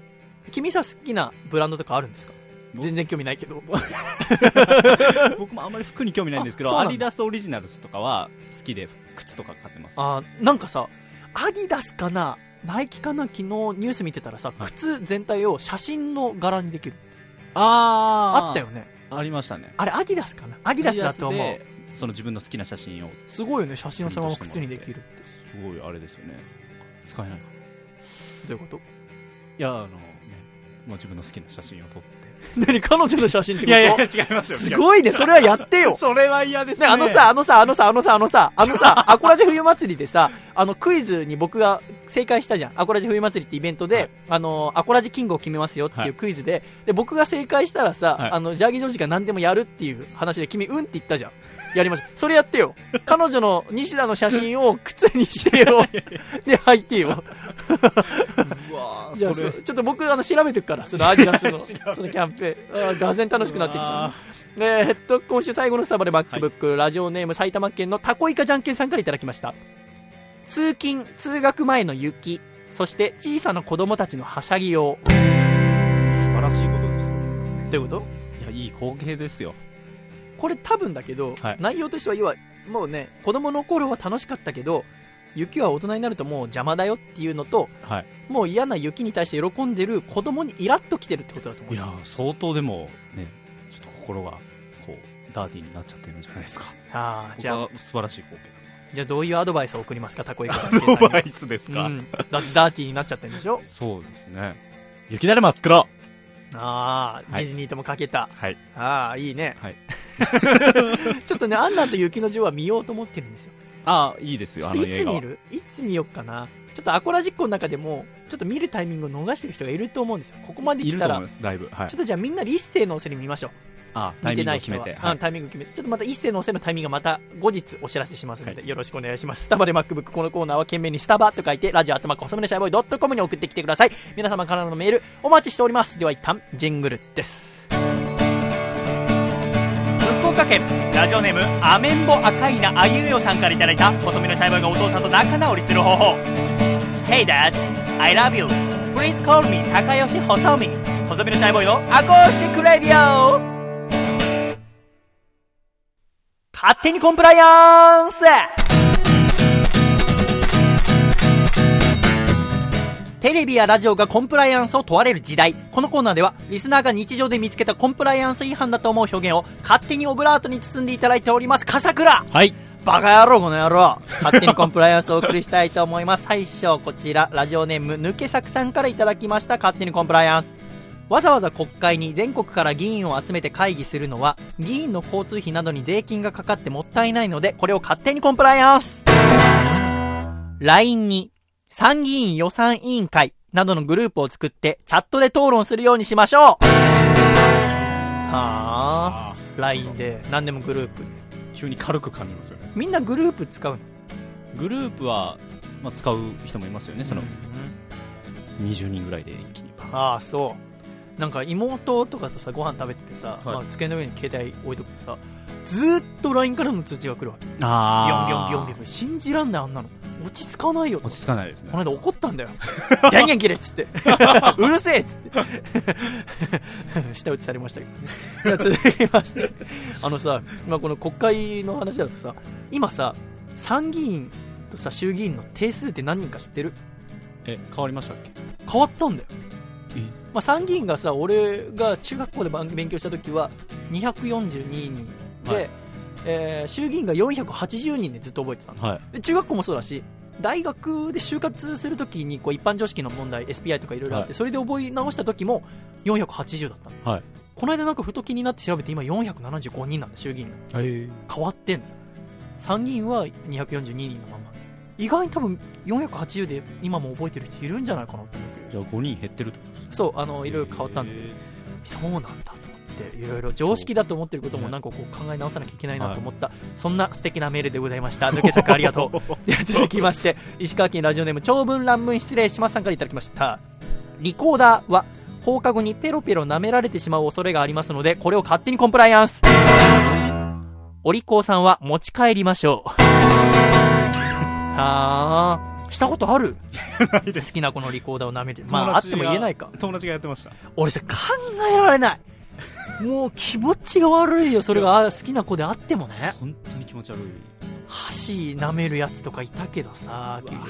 君さ好きなブランドとかあるんですか？僕全然興味ないけど。僕もあんまり服に興味ないんですけど、アディダスオリジナルスとかは好きで、靴とか買ってます。あーなんかさ、アディダスかな？ナイキかな？昨日ニュース見てたらさ、はい靴全体を写真の柄にできる。ああったよね。ありましたね。あれアディダスかな？アディダスだと思う。その自分の好きな写真を、すごいよね、写真をそのまま靴にできるって。すごいあれですよね。使えないかな。どういうこと？いや、あのね、まあ、自分の好きな写真を撮って。何彼女の写真ってこと？いやいや、違いますよ。すごいね、それはやってよ。それは嫌ですね、ね。あのさ、あのさ、あのさ、あのさ、あのさ、あのさ、アコラジ冬祭りでさ、あのクイズに僕が正解したじゃん。アコラジ冬祭りってイベントで、はいあの、アコラジキングを決めますよってはいいうクイズで、で、僕が正解したらさ、はいあの、ジャーギージョージが何でもやるっていう話で、君、うんって言ったじゃん。やりました。それやってよ。彼女の西田の写真を靴にしてよ。で、履いてよ。うわそれそちょっと僕、あの、調べてくから、そのアディダスの、そのキャンペーン。あーがぜん楽しくなってきたあ。えーっと、今週最後のスタバで MacBook、ラジオネーム埼玉県のタコイカじゃんけんさんからいただきました。通勤、通学前の雪、そして小さな子供たちのはしゃぎよう。素晴らしいことですよ。どういうこと？いや、いい光景ですよ。これ多分だけど、はい内容としては要は、もうね、子供の頃は楽しかったけど、雪は大人になるともう邪魔だよっていうのと、はい。もう嫌な雪に対して喜んでる子供にイラッときてるってことだと思う。いやー、相当でも、ね、ちょっと心が、こう、ダーティーになっちゃってるんじゃないですか。ああ、じゃあ、素晴らしい光景じゃあどういうアドバイスを送りますか、タコイカじゃんけんさんだ。にはアドバイスですか、うん、ダーティーになっちゃってるんでしょ？そうですね。雪だるま作ろああ、はいディズニーともかけた。うはい。ああ、いいね。はい ちょっとね、アンナと雪の女王は見ようと思ってるんですよ。ああ、いいですよ、あの映画は。つ見る？いつ見よっかな？ちょっとアコラ実行の中でも、ちょっと見るタイミングを逃してる人がいると思うんですよ。ここまで来たら、いると思います、だいぶ。はいちょ。っとじゃあみんなで一斉のせに見ましょう。あタイミング見てない人は。を決めて。うんタイミング決めて。ちょっとまた一斉のせのタイミングがまた後日お知らせしますので、よろしくお願いします。スタバで MacBook、このコーナーは懸命にスタバと書いて、ラジオアットマーク細めのシャイボーイ .com に送ってきてください。皆様からのメール、お待ちしております。では一旦、ジングルです。福岡県ラジオネームアメンボ赤いなあゆうよさんからいただいた細身のシャイボーイがお父さんと仲直りする方法 Hey Dad I love you Please call me 高吉細身細身のシャイボーイのアコースティックラディオ勝手にコンプライアンステレビやラジオがコンプライアンスを問われる時代。このコーナーでは、リスナーが日常で見つけたコンプライアンス違反だと思う表現を勝手にオブラートに包んでいただいております。笠倉はい。バカ野郎、この野郎勝手にコンプライアンスをお送りしたいと思います。最初、こちら、ラジオネーム、抜け作さんからいただきました。勝手にコンプライアンス。わざわざ国会に全国から議員を集めて会議するのは、議員の交通費などに税金がかかってもったいないので、これを勝手にコンプライアンス !LINE に、参議院予算委員会などのグループを作って、チャットで討論するようにしましょうはあ、LINE で、何でもグループで。急に軽く感じますよね。みんなグループ使うの？グループは、まあ、使う人もいますよね。その、20人ぐらいで一気に。ああそうなんか妹とかとさご飯食べててさ、はいまあ、机の上に携帯置いとくとさずーっと LINE からの通知が来るわけビョンビョンあビョンビョン信じらんないあんなの落ち着かないよと落ち着かないですねこ。の間怒ったんだよギャンギャン切れっつってうるせえっつって舌打ちされましたけどね続きましてあのさ、まあ、この国会の話だとさ今さ参議院とさ衆議院の定数って何人か知ってるえ、変わりましたっけ変わったんだよえまあ、参議院がさ俺が中学校で番勉強した時は242人で、はい。えー衆議院が480人でずっと覚えてたの。はい。で中学校もそうだし大学で就活するときにこう一般常識の問題 SPI とかいろいろあって、はい。それで覚え直した時も480だったの。はい。この間なんかふと気になって調べて今475人なんだ衆議院の。へ変わってんの。参議院は242人のまま意外に多分480で今も覚えてる人いるんじゃないかなと思って。じゃあ5人減ってるとそうあのいろいろ変わったんだ。けどそうなんだと思っていろいろ常識だと思ってることもなんかこう考え直さなきゃいけないなと思った、そんな素敵なメールでございました。抜け作ありがとう。では続きまして石川県ラジオネーム長文乱文失礼しますさんからいただきました。リコーダーは放課後にペロペロ舐められてしまう恐れがありますのでこれを勝手にコンプライアンス。お利口さんは持ち帰りましょうあー。したことある？ないです。好きな子のリコーダーを舐めて。まああっても言えないか。友達がやってました。俺さ考えられない。もう気持ちが悪いよ。それがあ好きな子であってもね。本当に気持ち悪い。箸舐めるやつとかいたけどさうわ。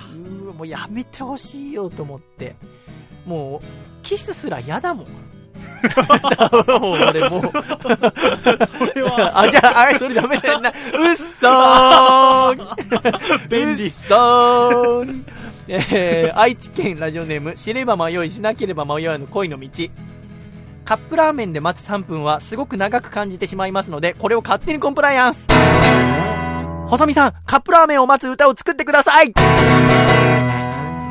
うわもうやめてほしいよと思って。もうキスすら嫌だもんもう俺もう。それは、あじゃああそれダメだよな。うっそー便利。うっそーえー、愛知県ラジオネーム知れば迷いしなければ迷わぬ恋の道。カップラーメンで待つ3分はすごく長く感じてしまいますのでこれを勝手にコンプライアンス。細見さんカップラーメンを待つ歌を作ってください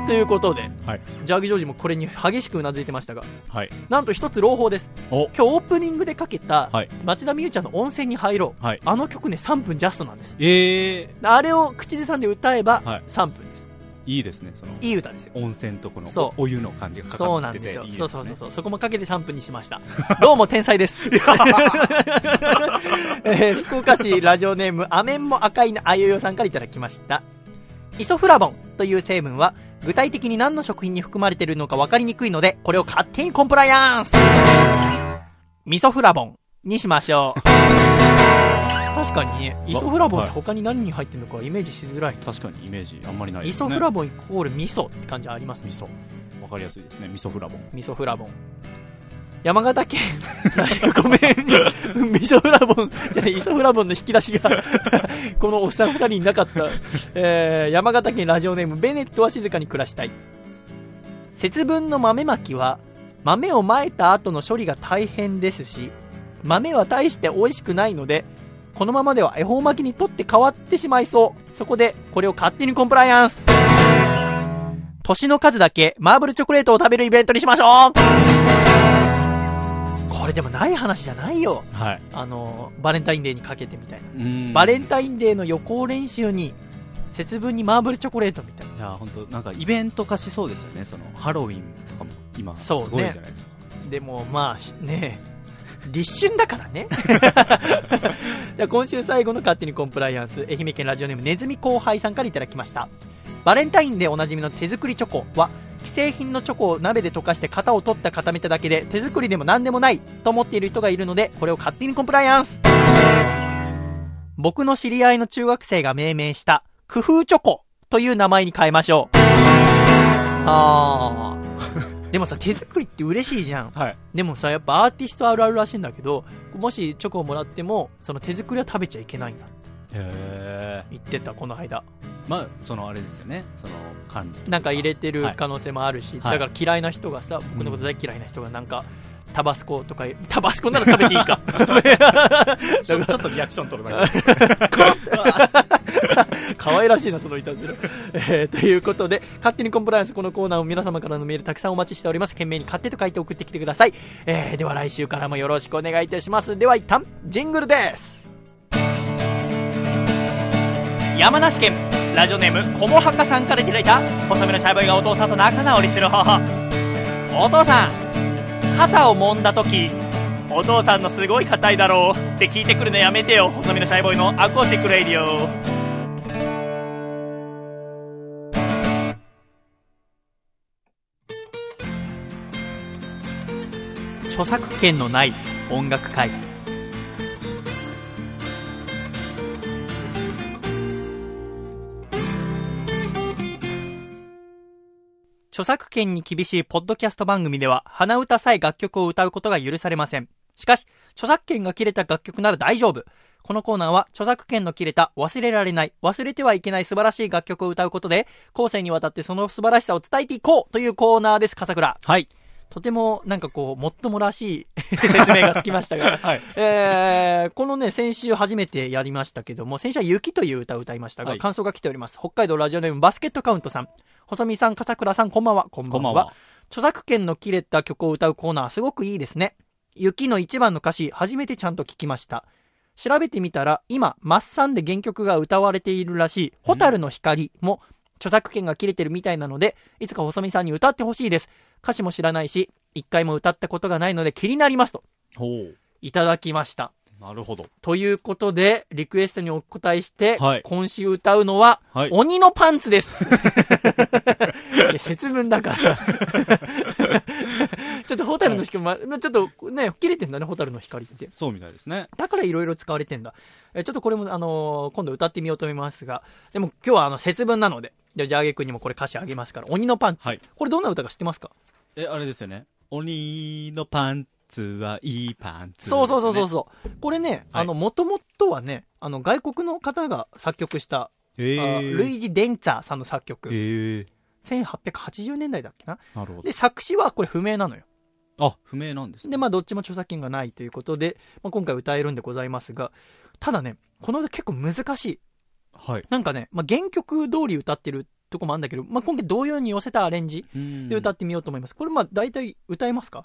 ということで、はい。ジャーギジョージもこれに激しくうなずいてましたがはい。なんと一つ朗報です。お、今日オープニングでかけたはい。町田美優ちゃんの温泉に入ろう、はい。あの曲ね3分ジャストなんです。ええあれを口ずさんで歌えばはい。3分です、いいですね、その、いい歌ですよ。温泉とこのそう。お湯の感じがかそうかっててなんですよ。そうそうそうそう。そこもかけて3分にしました。どうも天才です、えー福岡市ラジオネームアメンも赤いなあゆよさんからいただきました。イソフラボンという成分は具体的に何の食品に含まれているのか分かりにくいのでこれを勝手にコンプライアンスミソフラボンにしましょう 確かにねイソフラボンって他に何に入ってるのかイメージしづらい、確かにイメージあんまりないですね。イソフラボンイコール味噌って感じありますね味噌。わかりやすいですね、味噌フラボン。味噌フラボン。山形県、ごめん、味噌フラボン、じゃない、イソフラボンの引き出しが、このおっさん二人になかった。えー、山形県ラジオネーム、ベネットは静かに暮らしたい。節分の豆まきは、豆をまいた後の処理が大変ですし、豆は大して美味しくないので、このままでは恵方巻きにとって変わってしまいそう。そこで、これを勝手にコンプライアンス。年の数だけマーブルチョコレートを食べるイベントにしましょうこれでもない話じゃないよ。はい。あの、バレンタインデーにかけてみたいな。うんバレンタインデーの予行練習に、節分にマーブルチョコレートみたいな。いや、本当なんかイベント化しそうですよね、その、ハロウィンとかも今、すそうねごいじゃないですか。でもまあしね立春だからね 今週最後の勝手にコンプライアンス愛媛県ラジオネームネズミ後輩さんからいただきましたバレンタインでおなじみの手作りチョコは既製品のチョコを鍋で溶かして型を取った固めただけで手作りでも何でもないと思っている人がいるのでこれを勝手にコンプライアンス。僕の知り合いの中学生が命名した。工夫チョコという名前に変えましょうあーでもさ手作りって嬉しいじゃんはい。でもさ、やっぱアーティストあるあるらしいんだけど、もしチョコをもらっても、その手作りは食べちゃいけないんだ。へえ。言ってた、この間。まあ、そのあれですよね、その管理。なんか入れてるはい可能性もあるし、はいだから嫌いな人がさ、僕のこと大嫌いな人がなんか、タバスコとか、タバスコなら食べていいか。ちょ ちょっとリアクション取るだけで。可愛らしいな、そのいたずら。えー、ということで、勝手にコンプライアンスこのコーナーを皆様からのメールたくさんお待ちしております。懸命に勝手と書いて送ってきてください。えー、では来週からもよろしくお願いいたします。では一旦、ジングルです。山梨県ラジオネームこもはかさんからいただいた細身のシャイボーイがお父さん。と仲直りする方法お父さん肩を揉んだ時お父さんのすごい硬いだろうって聞いてくるのやめてよ細身のシャイボーイのアコースティックレイディオ著作権のない音楽会。著作権に厳しいポッドキャスト番組では鼻歌さえ楽曲を歌うことが許されませんしかし著作権が切れた楽曲なら大丈夫このコーナーは著作権の切れた忘れられない、忘れてはいけない素晴らしい楽曲を歌うことで、後世にわたってその素晴らしさを伝えていこうというコーナーです、笠倉。はい。とてもなんかこう、もっともらしい 説明がつきましたが、はい。えー、このね、先週初めてやりましたけども、先週は雪という歌を歌いましたが、はい感想が来ております。北海道ラジオネームバスケットカウントさん。細見さん、笠倉さん、こんばんは。こんばんは。こんばんは。著作権の切れた曲を歌うコーナー、すごくいいですね。雪の一番の歌詞、初めてちゃんと聞きました。調べてみたら、今、マッサンで原曲が歌われているらしい、ホタルの光も、著作権が切れてるみたいなので、いつか細見さんに歌ってほしいです。歌詞も知らないし、一回も歌ったことがないので気になりますと、ほう。いただきました。なるほど。ということで、リクエストにお答えして、はい今週歌うのは、はい。鬼のパンツです。いや節分だから。ちょっとホタルの光、ま、まちょっとね、切れてんだね、ホタルの光って。そうみたいですね。だからいろいろ使われてんだ。えちょっとこれも、あのー今度歌ってみようと思いますが、でも今日はあの、節分なので、じゃあ、ジャーゲ君にもこれ歌詞あげますから、鬼のパンツ。はい。これどんな歌か知ってますか？え、あれですよね。鬼のパンツはいいパンツ、そうそうそうそうう。そう。これね、はいあの、もともとはね、あの、外国の方が作曲した、え。ルイージ・デンツァーさんの作曲。へえ。1880年代だっけな？なるほどで、。作詞はこれ不明なのよ。あ、不明なんですね。で、まあ、どっちも著作権がないということで、まあ、今回歌えるんでございますが、ただね、この歌結構難しい。はい。なんかね、まあ、原曲通り歌ってるとこもあるんだけど、まあ、今回同様に寄せたアレンジで歌っってみようと思います。これ、まあ、大体歌えますか？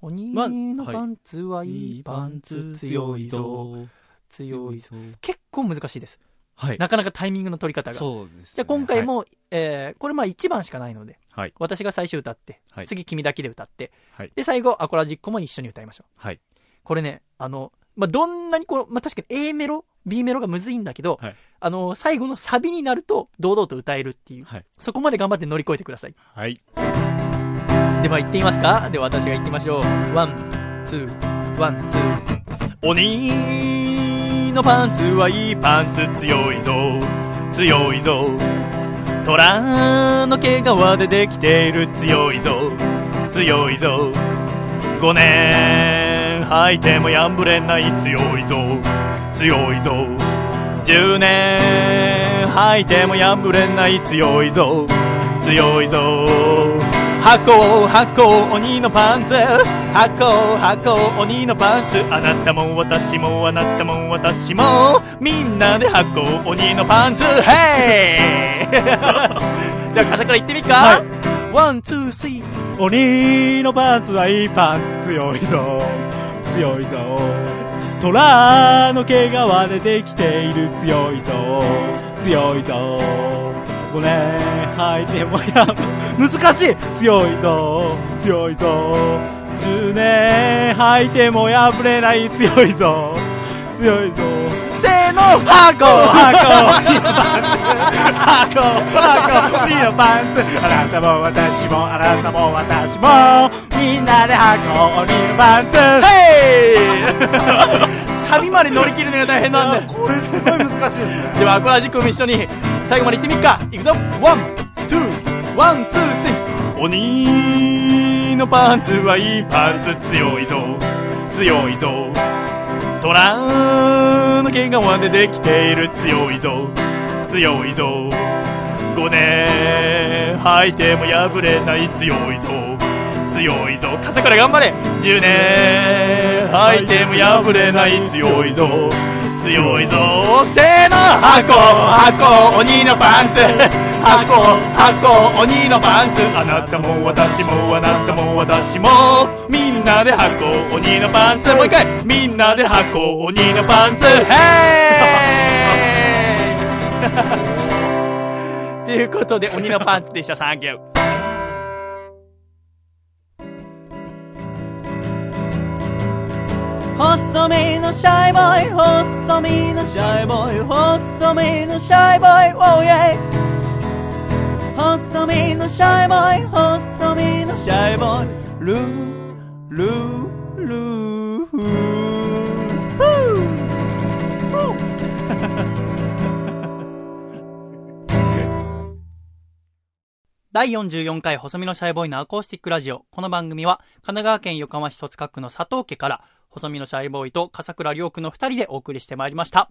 鬼まあのパンツはいいパンツ強いぞ。。強いぞ。結構難しいです。はい。なかなかタイミングの取り方が。そうです、ね。じゃあ今回はい、も、えーこれまあ1番しかないので、はい。私が最初歌って、はい次君だけで歌って、はい。で、最後、アコラジっ子も一緒に歌いましょう。はい。これね、あの、まあ、どんなにこう、まあ、確かに A メロ、B メロがむずいんだけど、はいあの、最後のサビになると堂々と歌えるっていう、はい。そこまで頑張って乗り越えてください。はい。では行ってみますか？では私が行ってみましょう。 one、two、one、two。鬼のパンツはいいパンツ強いぞ、強いぞ。虎の毛皮でできている強いぞ、強いぞ。5年履いても破れない強いぞ、強いぞ。10年履いても破れない強いぞ、強いぞ。箱箱鬼のパンツ箱箱鬼のパンツ。あなたも私もあなたも私も。みんなで箱鬼のパンツ。ヘイ。では風から言ってみっか、はい one two three。鬼のパンツはいいパンツ強いぞ。強いぞ。虎の毛皮でできている強いぞ。強いぞ。5年履いてもや難しい強いぞ。強いぞ。10年履いても破れない強いぞ。強いぞ。の箱。箱。鬼のパンツ履こう。履こう。鬼のパンツあなたも私もあなたも私も。みんなで履こう鬼のパンツヘイサビまで乗り切るのが大変なんだ。よこれすごい難しいですね。ではアコラジっ子も一緒に最後まで行ってみっか。いくぞ。 one two one two three。鬼のパンツはいいパンツ強いぞ。強いぞ虎の毛皮でできている強いぞ強いぞ5年履いても破れない強いぞ強いぞ風から頑張れ。10年履いても破れない強いぞ強いぞせーの。箱箱鬼のパンツ。箱箱鬼のパンツ。あなたも私もあなたも私も。みんなで箱鬼のパンツ。もう一回。みんなで箱鬼のパンツ。ヘイ ということで鬼のパンツでした。サンキュー細身のシャイボーイ細身のシャイボーイ細身のシャイボーイ Oh yeah 細身のシャイボーイ細身のシャイボーイ。ルールールー。フー。第44回細身のシャイボーイのアコースティックラジオ。この番組は、神奈川県横浜市戸塚区の佐藤家から、細身のシャイボーイと笠倉良君の二人でお送りしてまいりました。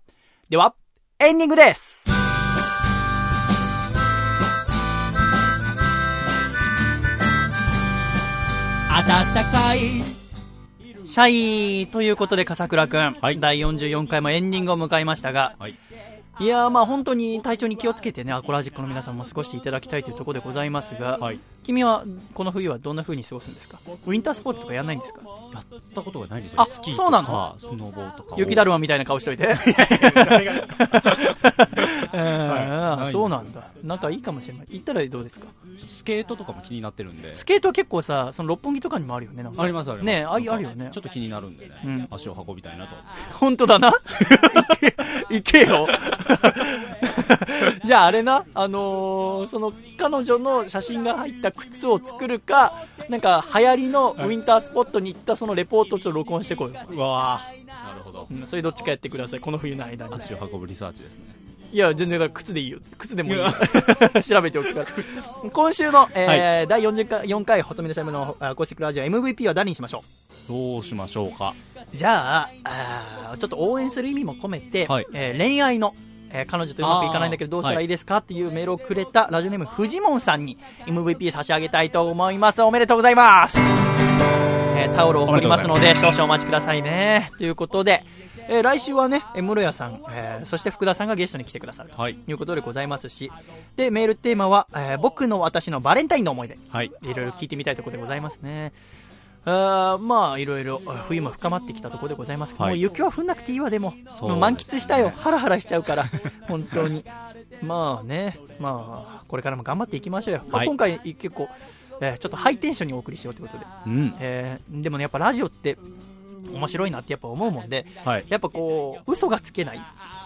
では、エンディングです。暖かい。シャイということで笠倉くん、はい。第44回もエンディングを迎えましたが、はい。いやーまあ本当に体調に気をつけてね、アコラジックの皆さんも過ごしていただきたいというところでございますが、はい君はこの冬はどんな風に過ごすんですか？ウィンタースポーツとかやんないんですか？やったことがないですよ。あスキーそうなのとかスノボーとか。を雪だるまみたいな顔しといて。誰がですかうんない そうなんだ。なんかいいかもしれない。行ったらどうですか？スケートとかも気になってるんで。スケートは結構さ、その六本木とかにもあるよね。ありますあります。ねああるよね。ちょっと気になるんでね、うん。足を運びたいなと。本当だな。行けよ。じゃああれな、あのーその彼女の写真が入った靴を作るか、なんか流行りのウィンタースポットに行ったそのレポートをちょっと録音してこいよ。うわなるほどうん、それどっちかやってください、この冬の間に。足を運ぶリサーチですねいや、全然靴でいいよ。靴でもいいよ。調べておくから。今週の、えー第40回 ,4 回細身のシャイムのあアコースティックラジオ MVP は誰にしましょどうしましょうかうじゃああーちょっと応援する意味も込めて、はいえー恋愛の、えー彼女とうまくいかないんだけどどうしたらいいですかっていうメールをくれたラジオネームフジモンさんに MVP 差し上げたいと思います。おめでとうございます。えータオルを送りますので少々お待ちくださいね。ということで、えー来週はね、えー室谷さん、えーそして福田さんがゲストに来てくださるとはいいうことでございますし、で、メールテーマは、えー僕の私のバレンタインの思い出。はいいろいろ聞いてみたいところでございますね。あーまあいろいろあ冬も深まってきたところでございますけど、はい。もう雪は降んなくていいわでもね。満喫したよ。ハラハラしちゃうから 本当に。まあねまあこれからも頑張っていきましょうよ、まあはい今回結構、えーちょっとハイテンションにお送りしようということで、うん。えーでもねやっぱラジオって面白いなってやっぱ思うもんではい。やっぱこう嘘がつけない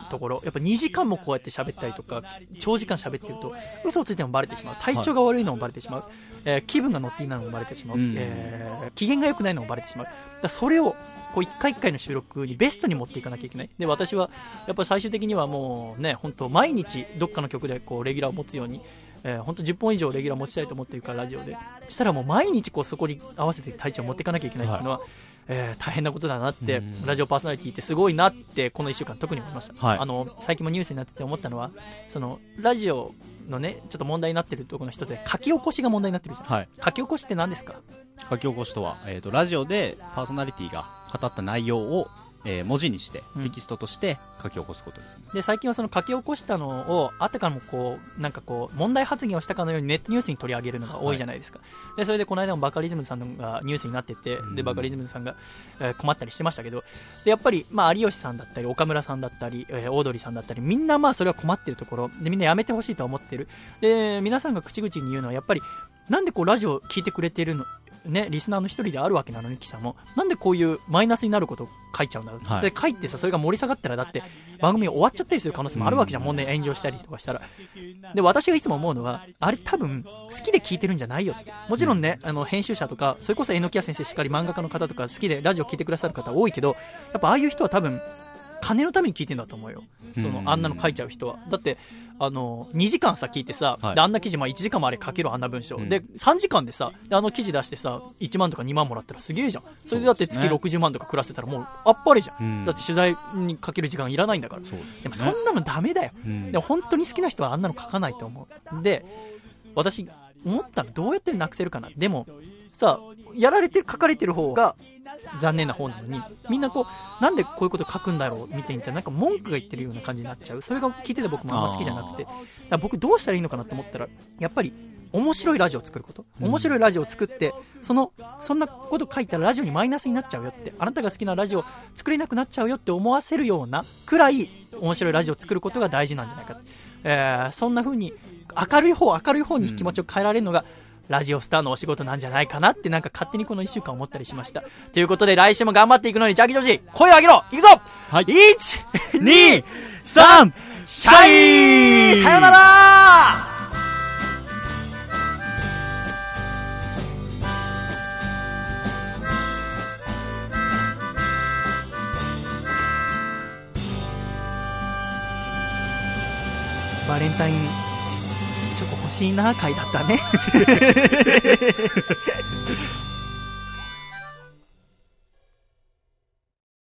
ところやっぱ2時間もこうやって喋ったりとか長時間喋ってると嘘をついてもバレてしまう。体調が悪いのもバレてしまう、えー気分が乗っていないのもバレてしまう、うん。えー機嫌が良くないのもバレてしまう。だそれをこう一回一回の収録にベストに持っていかなきゃいけない。で私はやっぱ最終的にはもうね本当毎日どっかの曲でこうレギュラーを持つようにえー、本当10本以上レギュラー持ちたいと思っているからラジオで。したらもう毎日こうそこに合わせて体調を持っていかなきゃいけないっていうのは、えー大変なことだなって、うん。ラジオパーソナリティってすごいなってこの1週間特に思いました、はい。あの最近もニュースになってて思ったのはそのラジオのねちょっと問題になってるところの一つで書き起こしが問題になってるじゃん。はい。書き起こしって何ですか？書き起こしとは、えー、とラジオでパーソナリティが語った内容を、えー文字にしてうん。テキストとして書き起こすことですね、で最近はその書き起こしたのをあたかもこうなんかこう問題発言をしたかのようにネットニュースに取り上げるのが多いじゃないですか、でそれでこの間もバカリズムさんがニュースになってて、うんでバカリズムさんが、えー困ったりしてましたけどでやっぱり、まあ、有吉さんだったり岡村さん。だったり、えーオードリーさんだったりみんなまあそれは困ってるところでみんなやめてほしいとは思ってる。で皆さんが口々に言うのはやっぱりなんでこうラジオ聞いてくれてるのね、リスナーの一人であるわけなのに記者も。なんでこういうマイナスになることを書いちゃうんだろう、はい。で書いてさそれが盛り下がったらだって番組終わっちゃったりする可能性もあるわけじゃん、うん問題炎上したりとかしたら。で私がいつも思うのはあれ多分好きで聞いてるんじゃないよ。ってもちろんね、あの編集者とかそれこそ榎谷先生しっかり漫画家の方とか好きでラジオ聞いてくださる方多いけどやっぱああいう人は多分金のために聞いてんだと思うよ。そうん。のあんなの書いちゃう人は。だってあの2時間さ聞いてさ、はい。であんな記事、まあ、1時間もあれ書けるあんな文章、うん。で3時間でさであの記事出してさ1万とか2万もらったらすげえじゃん。それでだって月そうですね。60万とか暮らせたらもうあっぱれじゃん、うん。だって取材にかける時間いらないんだから。ですでもそんなのダメだよ、うん。でも本当に好きな人はあんなの書かないと思う。で私思ったのどうやってなくせるかな。でもさやられてる書かれてる方が残念な方なのにみんなこうなんでこういうこと書くんだろう見てみたらなんか文句が言ってるような感じになっちゃう。それが聞いてて僕もあんま好きじゃなくて。だ僕どうしたらいいのかなって思ったらやっぱり面白いラジオを作ること。うん。面白いラジオを作ってそのそんなこと書いたらラジオにマイナスになっちゃうよってあなたが好きなラジオ作れなくなっちゃうよって思わせるようなくらい面白いラジオを作ることが大事なんじゃないかって、えーそんな風に明るい方明るい方に気持ちを変えられるのが、ラジオスターのお仕事なんじゃないかなってなんか勝手にこの1週間思ったりしました。ということで来週も頑張っていくのにジャーキジョージ声を上げろ!いくぞ!はい。1 2 3シャイさよなら!バレンタインしいな回だったね。